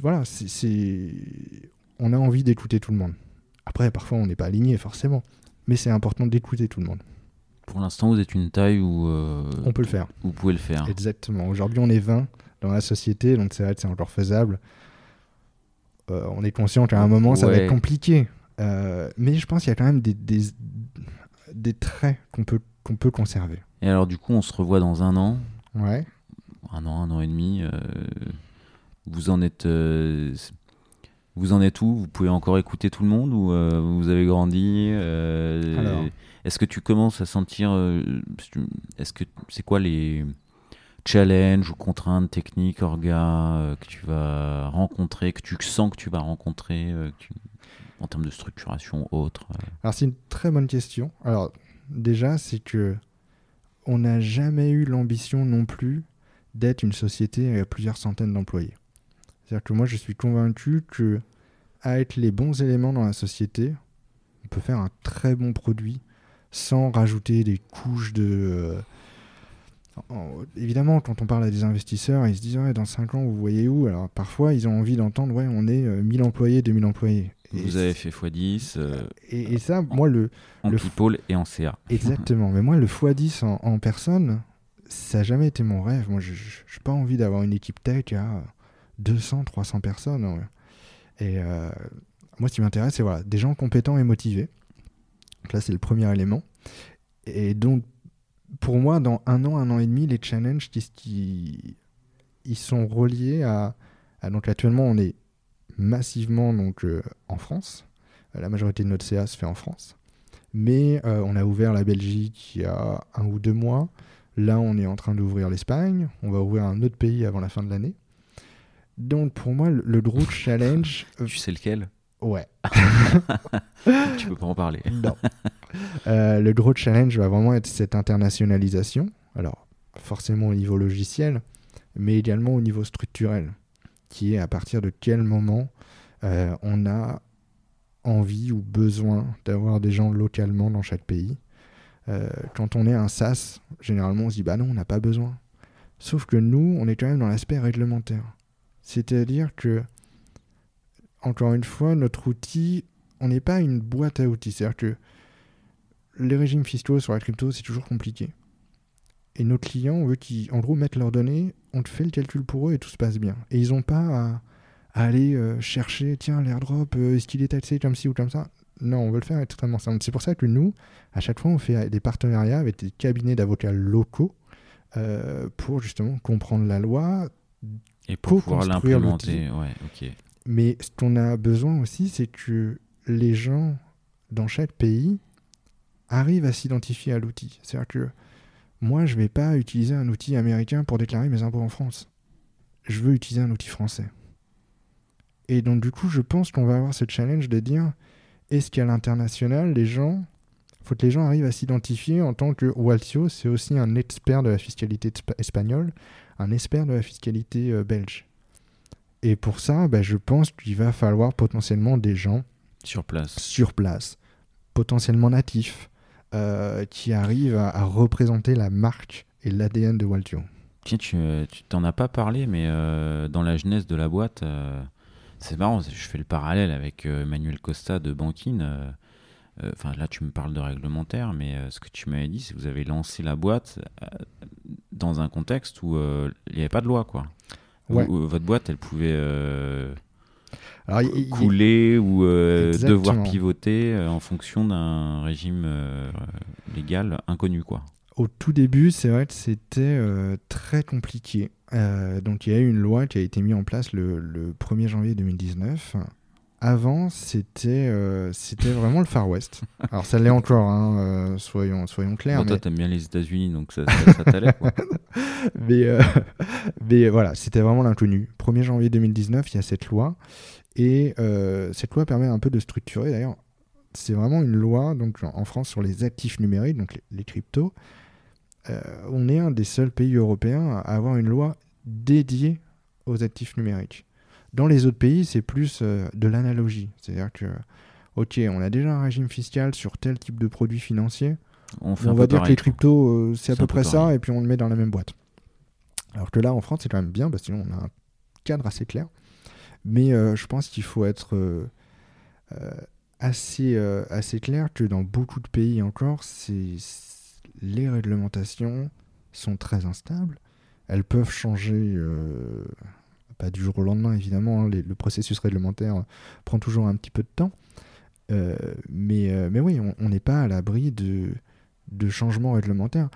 S1: Voilà, c'est-. On a envie d'écouter tout le monde. Après, parfois, on n'est pas aligné, forcément. Mais c'est important d'écouter tout le monde.
S2: Pour l'instant, vous êtes une taille où euh,
S1: On peut le faire.
S2: vous pouvez le faire.
S1: Exactement. Aujourd'hui, on est 20 dans la société, donc c'est vrai que c'est encore faisable. Euh, on est conscient qu'à un moment, ça va être compliqué. Euh, mais je pense qu'il y a quand même des, des, des traits qu'on peut, qu'on peut conserver.
S2: Et alors, du coup, on se revoit dans un an,
S1: Ouais.
S2: un an, un an et demi. euh, vous en êtes. euh, vous en êtes où? Vous pouvez encore écouter tout le monde ou euh, vous avez grandi
S1: Alors.
S2: Est-ce que tu commences à sentir Est-ce que c'est quoi les challenges ou contraintes techniques, orga euh, que tu vas rencontrer, que tu sens que tu vas rencontrer que tu- en termes de structuration autre euh
S1: Alors, c'est une très bonne question. Alors, déjà, c'est que on n'a jamais eu l'ambition non plus d'être une société à plusieurs centaines d'employés. C'est-à-dire que moi, je suis convaincu que être les bons éléments dans la société, on peut faire un très bon produit sans rajouter des couches de. euh, en- Évidemment, quand on parle à des investisseurs, ils se disent ouais, dans 5 ans, vous voyez où? Alors parfois, ils ont envie d'entendre ouais, on est euh, 1000 employés, 2000 employés. Et
S2: Vous avez fait x10 euh,
S1: et, et ça, moi, le,
S2: en
S1: Le-
S2: people et en CA.
S1: Exactement. Mais moi, le x10 en, en personne, ça n'a jamais été mon rêve. Moi, je n'ai pas envie d'avoir une équipe tech à 200, 300 personnes. ouais. Et euh, moi, ce qui m'intéresse, c'est voilà, des gens compétents et motivés. Donc là, c'est le premier élément. Et donc, pour moi, dans un an, un an et demi, les challenges, qui, qui, ils sont reliés à, à- Donc, actuellement, on est massivement donc, euh, en France. La majorité de notre CA se fait en France. Mais euh, on a ouvert la Belgique il y a un ou deux mois. Là, on est en train d'ouvrir l'Espagne. On va ouvrir un autre pays avant la fin de l'année. Donc, pour moi, le, gros challenge. euh,
S2: Tu sais lequel?
S1: Ouais.
S2: Tu peux pas en parler.
S1: Non. Euh, le gros challenge va vraiment être cette internationalisation. Alors, forcément au niveau logiciel, mais également au niveau structurel, qui est à partir de quel moment euh, on a envie ou besoin d'avoir des gens localement dans chaque pays. Euh, quand on est un SaaS, généralement on se dit bah non, on n'a pas besoin. Sauf que nous, on est quand même dans l'aspect réglementaire. C'est-à-dire que, encore une fois, notre outil, on n'est pas une boîte à outils. C'est-à-dire que les régimes fiscaux sur la crypto, c'est toujours compliqué. Et nos clients, on veut qu'ils, en gros, mettent leurs données, on te fait le calcul pour eux et tout se passe bien. Et ils n'ont pas à, à aller euh, chercher, tiens, l'airdrop, euh, est-ce qu'il est taxé comme ci ou comme ça? Non, on veut le faire extrêmement simple. C'est pour ça que nous, à chaque fois, on fait des partenariats avec des cabinets d'avocats locaux euh, pour justement comprendre la loi,
S2: Et pour pouvoir l'implémenter, ouais, ok.
S1: mais ce qu'on a besoin aussi, c'est que les gens dans chaque pays arrivent à s'identifier à l'outil. C'est-à-dire que moi, je ne vais pas utiliser un outil américain pour déclarer mes impôts en France. Je veux utiliser un outil français. Et donc, du coup, je pense qu'on va avoir ce challenge de dire est-ce qu'à l'international, les gens. faut que les gens arrivent à s'identifier en tant que Waltio, c'est aussi un expert de la fiscalité espa- espagnole, un expert de la fiscalité euh, belge. Et pour ça, bah, je pense qu'il va falloir potentiellement des gens
S2: Sur place.
S1: sur place, potentiellement natifs, euh, qui arrivent à, à représenter la marque et l'ADN de Waltio.
S2: Tiens, tu euh, tu t'en as pas parlé, mais euh, dans la jeunesse de la boîte, euh, c'est marrant, je fais le parallèle avec Emmanuel Costa de Bankin. Enfin, là, tu me parles de réglementaire, mais ce que tu m'avais dit, c'est que vous avez lancé la boîte dans un contexte où il n'y avait pas de loi, quoi. Où-
S1: Ouais.
S2: où votre boîte, elle pouvait
S1: Alors, il- il-
S2: couler ou euh, devoir pivoter euh, en fonction d'un régime euh, légal inconnu, quoi.
S1: Au tout début, c'est vrai que c'était euh, très compliqué. Donc il y a eu une loi qui a été mise en place le, le 1er janvier 2019. Avant, c'était euh, c'était vraiment le Far West. Alors ça l'est encore, hein, euh, soyons, soyons clairs.
S2: Bon, toi,
S1: mais-
S2: t'aimes bien les États-Unis, donc ça, ça, ça t'allait,
S1: mais, euh, mais voilà, c'était vraiment l'inconnu. 1er janvier 2019, il y a cette loi. Et cette loi permet un peu de structurer. D'ailleurs, c'est vraiment une loi donc, en France sur les actifs numériques, donc les, les cryptos. On est un des seuls pays européens à avoir une loi dédiée aux actifs numériques. Dans les autres pays, c'est plus euh, de l'analogie. C'est-à-dire que, ok, on a déjà un régime fiscal sur tel type de produit financier.
S2: On, fait
S1: On va dire que les cryptos, euh, c'est à peu
S2: peu
S1: près ça, et puis on le met dans la même boîte. Alors que là, en France, c'est quand même bien, parce que sinon, on a un cadre assez clair. Mais euh, je pense qu'il faut être euh, assez, assez clair que dans beaucoup de pays encore, c'est les réglementations sont très instables. Elles peuvent changer, pas du jour au lendemain, évidemment. hein, le processus réglementaire euh, prend toujours un petit peu de temps. Euh, mais, euh, mais oui, on- n'est pas à l'abri de, de changements réglementaires.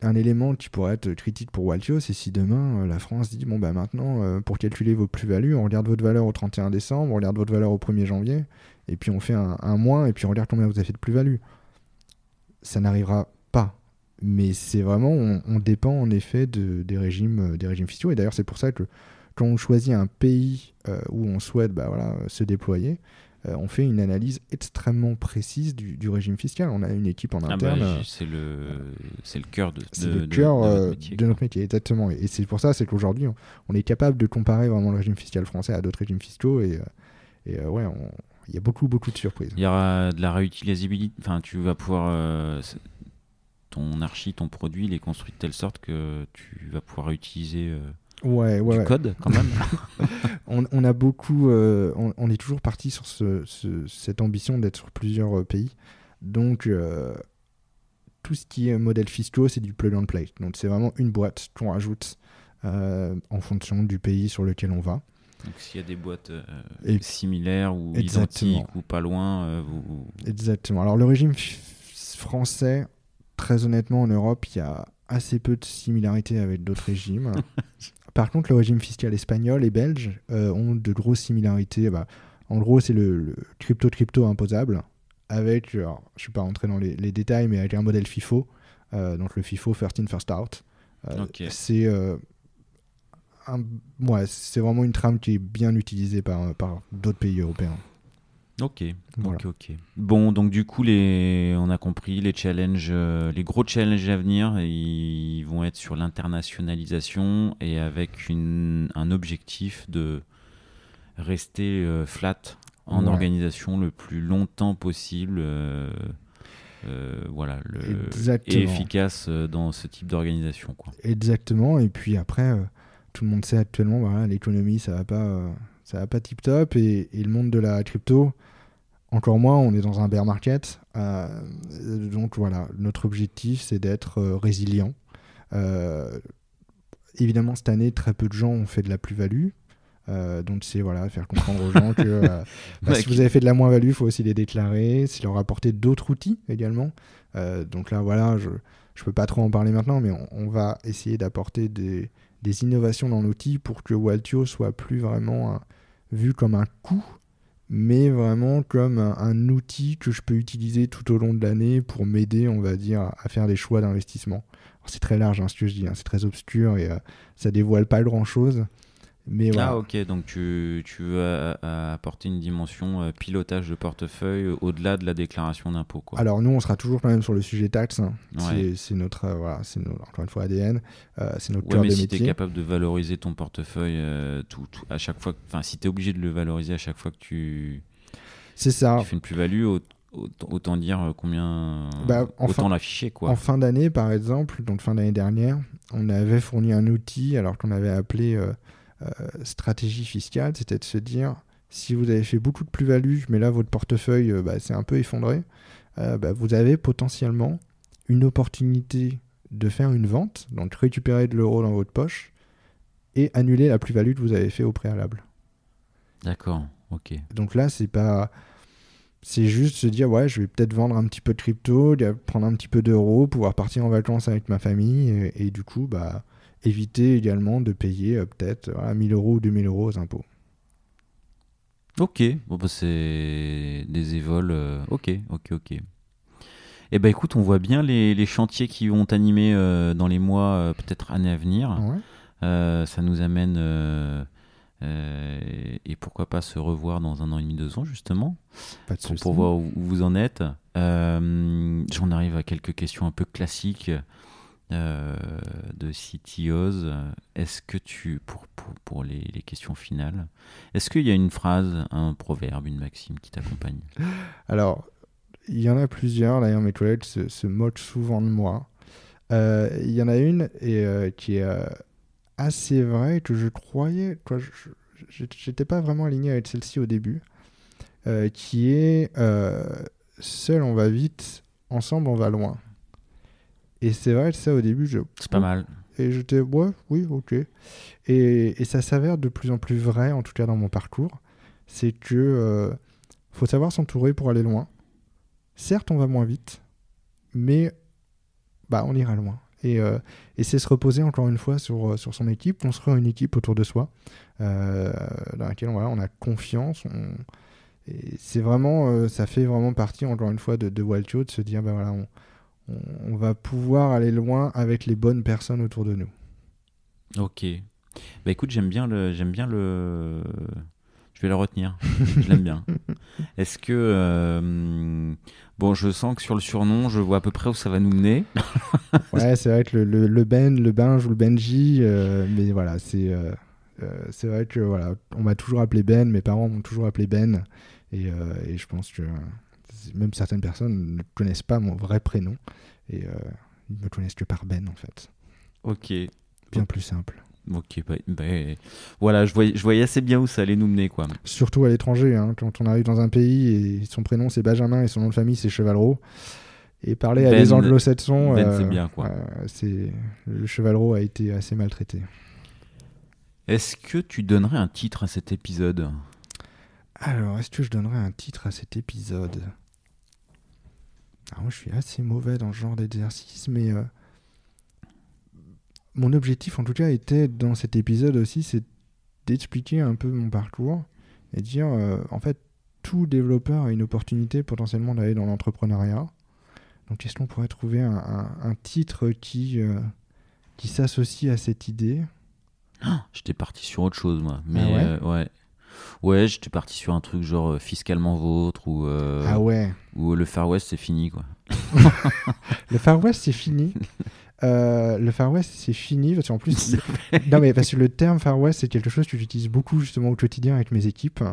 S1: Un élément qui pourrait être critique pour Waltio, c'est si demain la France dit bon bah maintenant pour calculer vos plus-values, on regarde votre valeur au 31 décembre, on regarde votre valeur au 1er janvier, et puis on fait un, un moins, et puis on regarde combien vous avez fait de plus-value. Ça n'arrivera pas. Mais c'est vraiment, on, on dépend en effet de, des, régimes, euh, des régimes fiscaux. Et d'ailleurs, c'est pour ça que quand on choisit un pays euh, où on souhaite bah, voilà, euh, se déployer, euh, on fait une analyse extrêmement précise du, du régime fiscal. On a une équipe en
S2: Ah bah,
S1: interne. euh,
S2: c'est le, c'est le cœur de,
S1: c'est
S2: de-
S1: le cœur
S2: de
S1: euh,
S2: métier,
S1: notre métier, exactement. Et, c'est pour ça, c'est qu'aujourd'hui, on, on est capable de comparer vraiment le régime fiscal français à d'autres régimes fiscaux. Et, euh, et euh, ouais, il y a beaucoup, beaucoup de surprises.
S2: Il y aura de la réutilisabilité. Enfin, tu vas pouvoir. Ton archi, ton produit, il est construit de telle sorte que tu vas pouvoir utiliser euh,
S1: Ouais, ouais,
S2: du
S1: ouais.
S2: code quand même.
S1: On, on a beaucoup, euh, on, on est toujours parti sur ce- ce- cette ambition d'être sur plusieurs euh, pays. Donc, euh, tout ce qui est modèle fiscaux, c'est du plug and play. Donc, c'est vraiment une boîte qu'on rajoute en fonction du pays sur lequel on va.
S2: Donc, s'il y a des boîtes euh,
S1: Et-
S2: similaires ou
S1: Exactement.
S2: identiques ou pas loin, euh, vous.
S1: Exactement. Alors, le régime français, très honnêtement, en Europe, il y a assez peu de similarités avec d'autres régimes. Par contre, le régime fiscal espagnol et belge euh, ont de grosses similarités. Bah, en gros, c'est le, crypto-crypto imposable, avec, alors, je ne suis pas rentré dans les, les détails, mais avec un modèle FIFO, euh, donc le FIFO First In, First Out. Euh,
S2: Ok.
S1: C'est un- ouais, c'est vraiment une trame qui est bien utilisée par, par d'autres pays européens.
S2: Ok,
S1: Voilà.
S2: ok, ok. Bon, donc du coup, les, on a compris les challenges, euh, les gros challenges à venir, ils vont être sur l'internationalisation et avec une, un objectif de rester euh, flat en
S1: Ouais.
S2: organisation le plus longtemps possible. euh, euh, voilà, le, et efficace dans ce type d'organisation. quoi.
S1: Exactement. Et puis après, tout le monde sait actuellement, voilà, l'économie, ça va pas, ça va pas tip top, et, et le monde de la crypto, encore moins, on est dans un bear market. Euh, donc voilà, notre objectif, c'est d'être euh, résilient. Euh, évidemment, cette année, très peu de gens ont fait de la plus-value. Euh, donc c'est voilà, faire comprendre aux gens que euh, bah, si vous avez fait de la moins-value, il faut aussi les déclarer, c'est leur apporter d'autres outils également. Euh, donc là, voilà, je ne peux pas trop en parler maintenant, mais on, on va essayer d'apporter des, des innovations dans l'outil pour que Waltio soit plus vraiment vu comme un coût, mais vraiment comme un, outil que je peux utiliser tout au long de l'année pour m'aider, on va dire, à, faire des choix d'investissement. C'est très large hein, ce que je dis, hein, c'est très obscur et euh, ça dévoile pas grand-chose. Mais voilà.
S2: Ah ok, donc tu, tu veux euh, euh, apporter une dimension euh, pilotage de portefeuille au-delà de la déclaration d'impôt. quoi.
S1: Alors nous, on sera toujours quand même sur le sujet taxe. hein.
S2: Ouais.
S1: C'est- notre, euh, voilà, c'est encore une fois ADN, euh, c'est notre
S2: Ouais,
S1: cœur
S2: mais
S1: de
S2: si tu es capable de valoriser ton portefeuille euh, tout, tout- à chaque fois, que- enfin si tu es obligé de le valoriser à chaque fois que tu,
S1: C'est ça.
S2: tu fais une plus-value, au- autant, dire combien,
S1: Bah,
S2: autant l'afficher quoi.
S1: En fin d'année, par exemple, donc fin d'année dernière, on avait fourni un outil, alors qu'on avait appelé euh, stratégie fiscale, c'était de se dire, si vous avez fait beaucoup de plus-value, mais là votre portefeuille euh, bah, s'est un peu effondré, euh, bah, vous avez potentiellement une opportunité de faire une vente, donc récupérer de l'euro dans votre poche et annuler la plus-value que vous avez fait au préalable.
S2: D'accord, ok.
S1: Donc là, c'est pas. C'est juste se dire, ouais, je vais peut-être vendre un petit peu de crypto, prendre un petit peu d'euros, pouvoir partir en vacances avec ma famille et, et du coup, bah, éviter également de payer euh, peut-être voilà, 1000 euros ou 2000 euros aux impôts.
S2: Ok, bon bah c'est des évols. euh, ok, ok, ok. Eh ben écoute, on voit bien les, les chantiers qui vont animer euh, dans les mois, euh, peut-être années à venir.
S1: Ouais.
S2: Euh, ça nous amène et pourquoi pas se revoir dans un an et demi, deux ans justement,
S1: Pas de
S2: pour, pour voir où, où vous en êtes. J'en arrive à quelques questions un peu classiques. Euh, de CTOs. Est-ce que tu, pour, pour, pour les, les, questions finales, est-ce qu'il y a une phrase, un proverbe, une maxime qui t'accompagne?
S1: Alors, il y en a plusieurs. D'ailleurs, mes collègues se, moquent souvent de moi. Euh, il y en a une et, euh, qui est assez vraie que je croyais. Toi, j'étais pas vraiment aligné avec celle-ci au début. Qui est seul on va vite, ensemble on va loin. Et c'est vrai, ça au début, je.
S2: C'est pas mal.
S1: Et j'étais, ouais, oui, ok. Et, et ça s'avère de plus en plus vrai, en tout cas dans mon parcours. C'est que euh, faut savoir s'entourer pour aller loin. Certes, on va moins vite, mais bah, on ira loin. Et, euh, et c'est se reposer encore une fois sur, sur son équipe, construire une équipe autour de soi, euh, dans laquelle voilà, on a confiance. On... Et c'est vraiment, euh, ça fait vraiment partie, encore une fois, de, de Wildtio, de se dire, bah voilà, on, on, va pouvoir aller loin avec les bonnes personnes autour de nous.
S2: Ok. Bah écoute, j'aime bien le, j'aime bien le, je vais le retenir. je l'aime bien. Est-ce que, euh... bon, je sens que sur le surnom, je vois à peu près où ça va nous mener.
S1: ouais, c'est vrai que le, le, le, Ben, le Benj ou le Benji, euh, mais voilà, c'est, euh, c'est vrai que voilà, on m'a toujours appelé Ben, mes parents m'ont toujours appelé Ben, et, et je pense que même certaines personnes ne connaissent pas mon vrai prénom et euh, ils me connaissent que par Ben en fait.
S2: Ok.
S1: Bien plus simple.
S2: Ok, bah, bah, voilà, je voyais, je voyais assez bien où ça allait nous mener quoi.
S1: Surtout à l'étranger, hein, quand on arrive dans un pays et son prénom c'est Benjamin et son nom de famille c'est Chevalreau. Et parler ben, à des anglo-saxons,
S2: ben, euh, c'est bien quoi.
S1: Euh, c'est le Chevalreau a été assez maltraité.
S2: Est-ce que tu donnerais un titre à cet épisode?
S1: Alors, est-ce que je donnerais un titre à cet épisode? Alors, moi, je suis assez mauvais dans ce genre d'exercice, mais euh, mon objectif, en tout cas, était dans cet épisode aussi, c'est d'expliquer un peu mon parcours et dire, euh, en fait, tout développeur a une opportunité potentiellement d'aller dans l'entrepreneuriat. Donc, est-ce qu'on pourrait trouver un, un, un titre qui, euh, qui s'associe à cette idée?
S2: Oh, J'étais parti sur autre chose, moi. Mais ah ouais, ouais. Ouais, j'étais parti sur un truc genre euh, fiscalement vôtre ou. Euh,
S1: ah ouais.
S2: Ou le Far West, c'est fini, quoi.
S1: le Far West, c'est fini. Euh, le Far West, c'est fini parce qu'en plus, non mais parce que le terme Far West, c'est quelque chose que j'utilise beaucoup justement au quotidien avec mes équipes.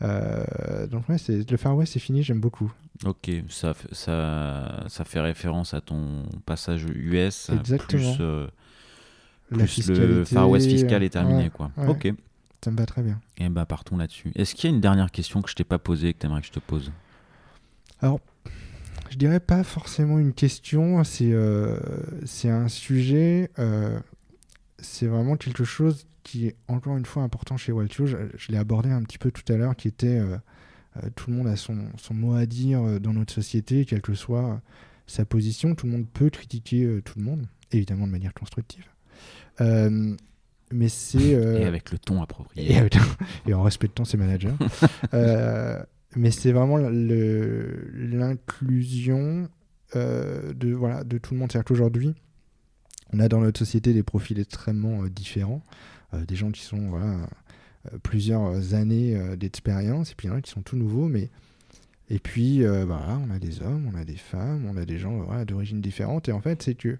S1: Euh, donc ouais, c'est le Far West, c'est fini, j'aime beaucoup.
S2: Ok, ça, ça, ça fait référence à ton passage US.
S1: Exactement.
S2: Plus, euh, plus le Far West fiscal est terminé,
S1: ouais,
S2: quoi.
S1: Ouais.
S2: Ok.
S1: Ça me va très bien.
S2: Et bah partons là-dessus. Est-ce qu'il y a une dernière question que je t'ai pas posée et que tu aimerais que je te pose?
S1: Alors, je dirais pas forcément une question, c'est euh, un sujet, euh, c'est vraiment quelque chose qui est encore une fois important chez Waltio. Je, je l'ai abordé un petit peu tout à l'heure, qui était euh, tout le monde a son, son, mot à dire dans notre société, quelle que soit sa position. Tout le monde peut critiquer tout le monde, évidemment de manière constructive. Euh, mais c'est euh...
S2: et avec le ton approprié.
S1: et, avec... et en respectant ses managers euh, mais c'est vraiment l'inclusion euh, de voilà de tout le monde. C'est-à-dire qu'aujourd'hui on a dans notre société des profils extrêmement euh, différents. Des gens qui sont voilà plusieurs années d'expérience et puis il y en a qui sont tout nouveaux mais et puis voilà on a des hommes on a des femmes on a des gens voilà, d'origine différente et en fait c'est que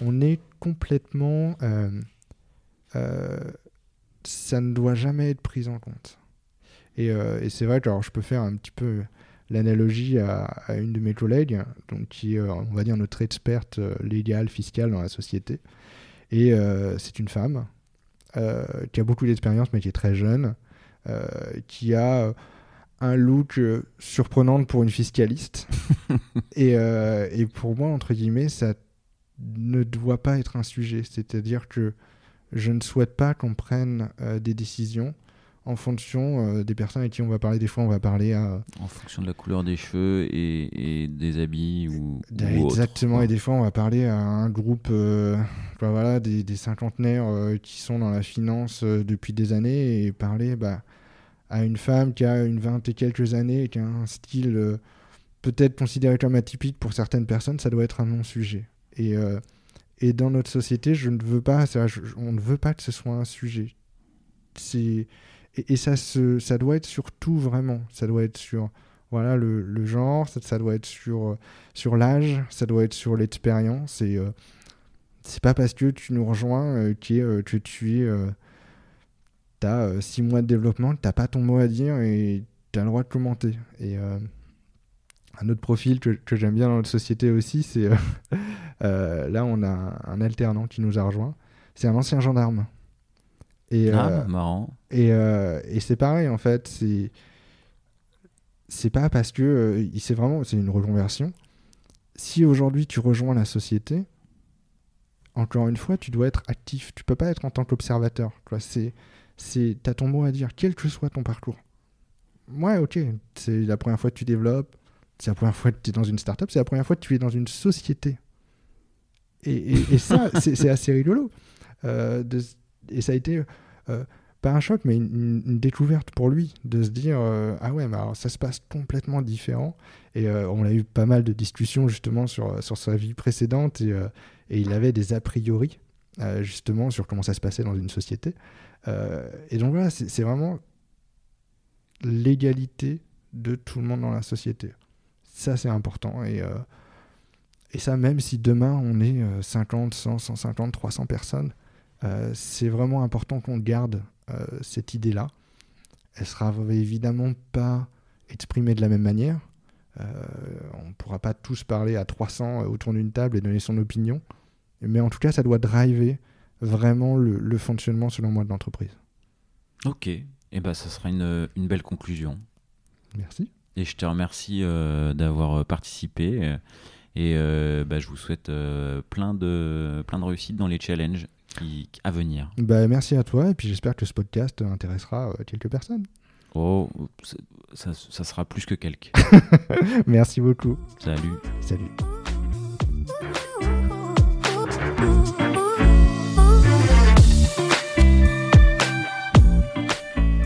S1: on est complètement euh, ça ne doit jamais être pris en compte. Et, euh, et c'est vrai que alors, je peux faire un petit peu l'analogie à, à, une de mes collègues, donc qui est, on va dire, notre experte euh, légale, fiscale dans la société. Et euh, c'est une femme euh, qui a beaucoup d'expérience, mais qui est très jeune, euh, qui a un look surprenant pour une fiscaliste. et, et, pour moi, entre guillemets, ça ne doit pas être un sujet. C'est-à-dire que je ne souhaite pas qu'on prenne euh, des décisions en fonction euh, des personnes avec qui on va parler. Des fois, on va parler à...
S2: En fonction de la couleur des cheveux et, et des habits ou...
S1: ou Exactement, autre. et des fois, on va parler à un groupe, euh, bah, voilà, des, des cinquantenaires euh, qui sont dans la finance euh, depuis des années et parler bah, à une femme qui a une vingt et quelques années et qui a un style peut-être considéré comme atypique pour certaines personnes, ça doit être un non-sujet. Et et dans notre société, je ne veux pas, on ne veut pas que ce soit un sujet. Et, ça se, ça doit être sur tout vraiment. Ça doit être sur voilà le, genre, ça, doit être sur sur l'âge, ça doit être sur l'expérience et euh, c'est pas parce que tu nous rejoins euh, que, euh, que tu es. euh, t'as 6 mois de développement, t'as pas ton mot à dire et t'as le droit de commenter. Et euh, un autre profil que, que j'aime bien dans notre société aussi, c'est. euh, euh, là, on a un alternant qui nous a rejoint. C'est un ancien gendarme. Et,
S2: Ah,
S1: euh,
S2: marrant.
S1: et, et c'est pareil en fait, c'est c'est pas parce que il- c'est vraiment c'est une reconversion. Si aujourd'hui tu rejoins la société, encore une fois, tu dois être actif. Tu peux pas être en tant qu'observateur. C'est c'est t'as ton mot à dire, quel que soit ton parcours. Ouais, ok, c'est la première fois que tu développes, c'est la première fois que tu es dans une startup, c'est la première fois que tu es dans une société. Et, et- et ça, c'est assez rigolo. Euh, de et ça a été euh, pas un choc, mais une, découverte pour lui, de se dire euh, ah ouais, mais alors ça se passe complètement différent. Et on a eu pas mal de discussions justement sur, sur sa vie précédente et, et il avait des a priori justement sur comment ça se passait dans une société. Et donc voilà, c'est vraiment l'égalité de tout le monde dans la société. Ça, c'est important. Et, euh, et ça, même si demain on est euh, 50, 100, 150, 300 personnes, euh, c'est vraiment important qu'on garde euh, cette idée-là. Elle sera évidemment pas exprimée de la même manière. On ne pourra pas tous parler à 300 autour d'une table et donner son opinion. Mais en tout cas, ça doit driver vraiment le, le fonctionnement, selon moi, de l'entreprise.
S2: Ok. Et ben, ça sera une, une belle conclusion.
S1: Merci.
S2: Et je te remercie euh, d'avoir euh, participé. euh, Et euh, bah, je vous souhaite euh, plein, de, plein de réussite dans les challenges qui, à venir.
S1: Bah, merci à toi et puis j'espère que ce podcast intéressera quelques personnes.
S2: Oh, ça sera plus que quelques.
S1: merci beaucoup.
S2: Salut.
S1: Salut.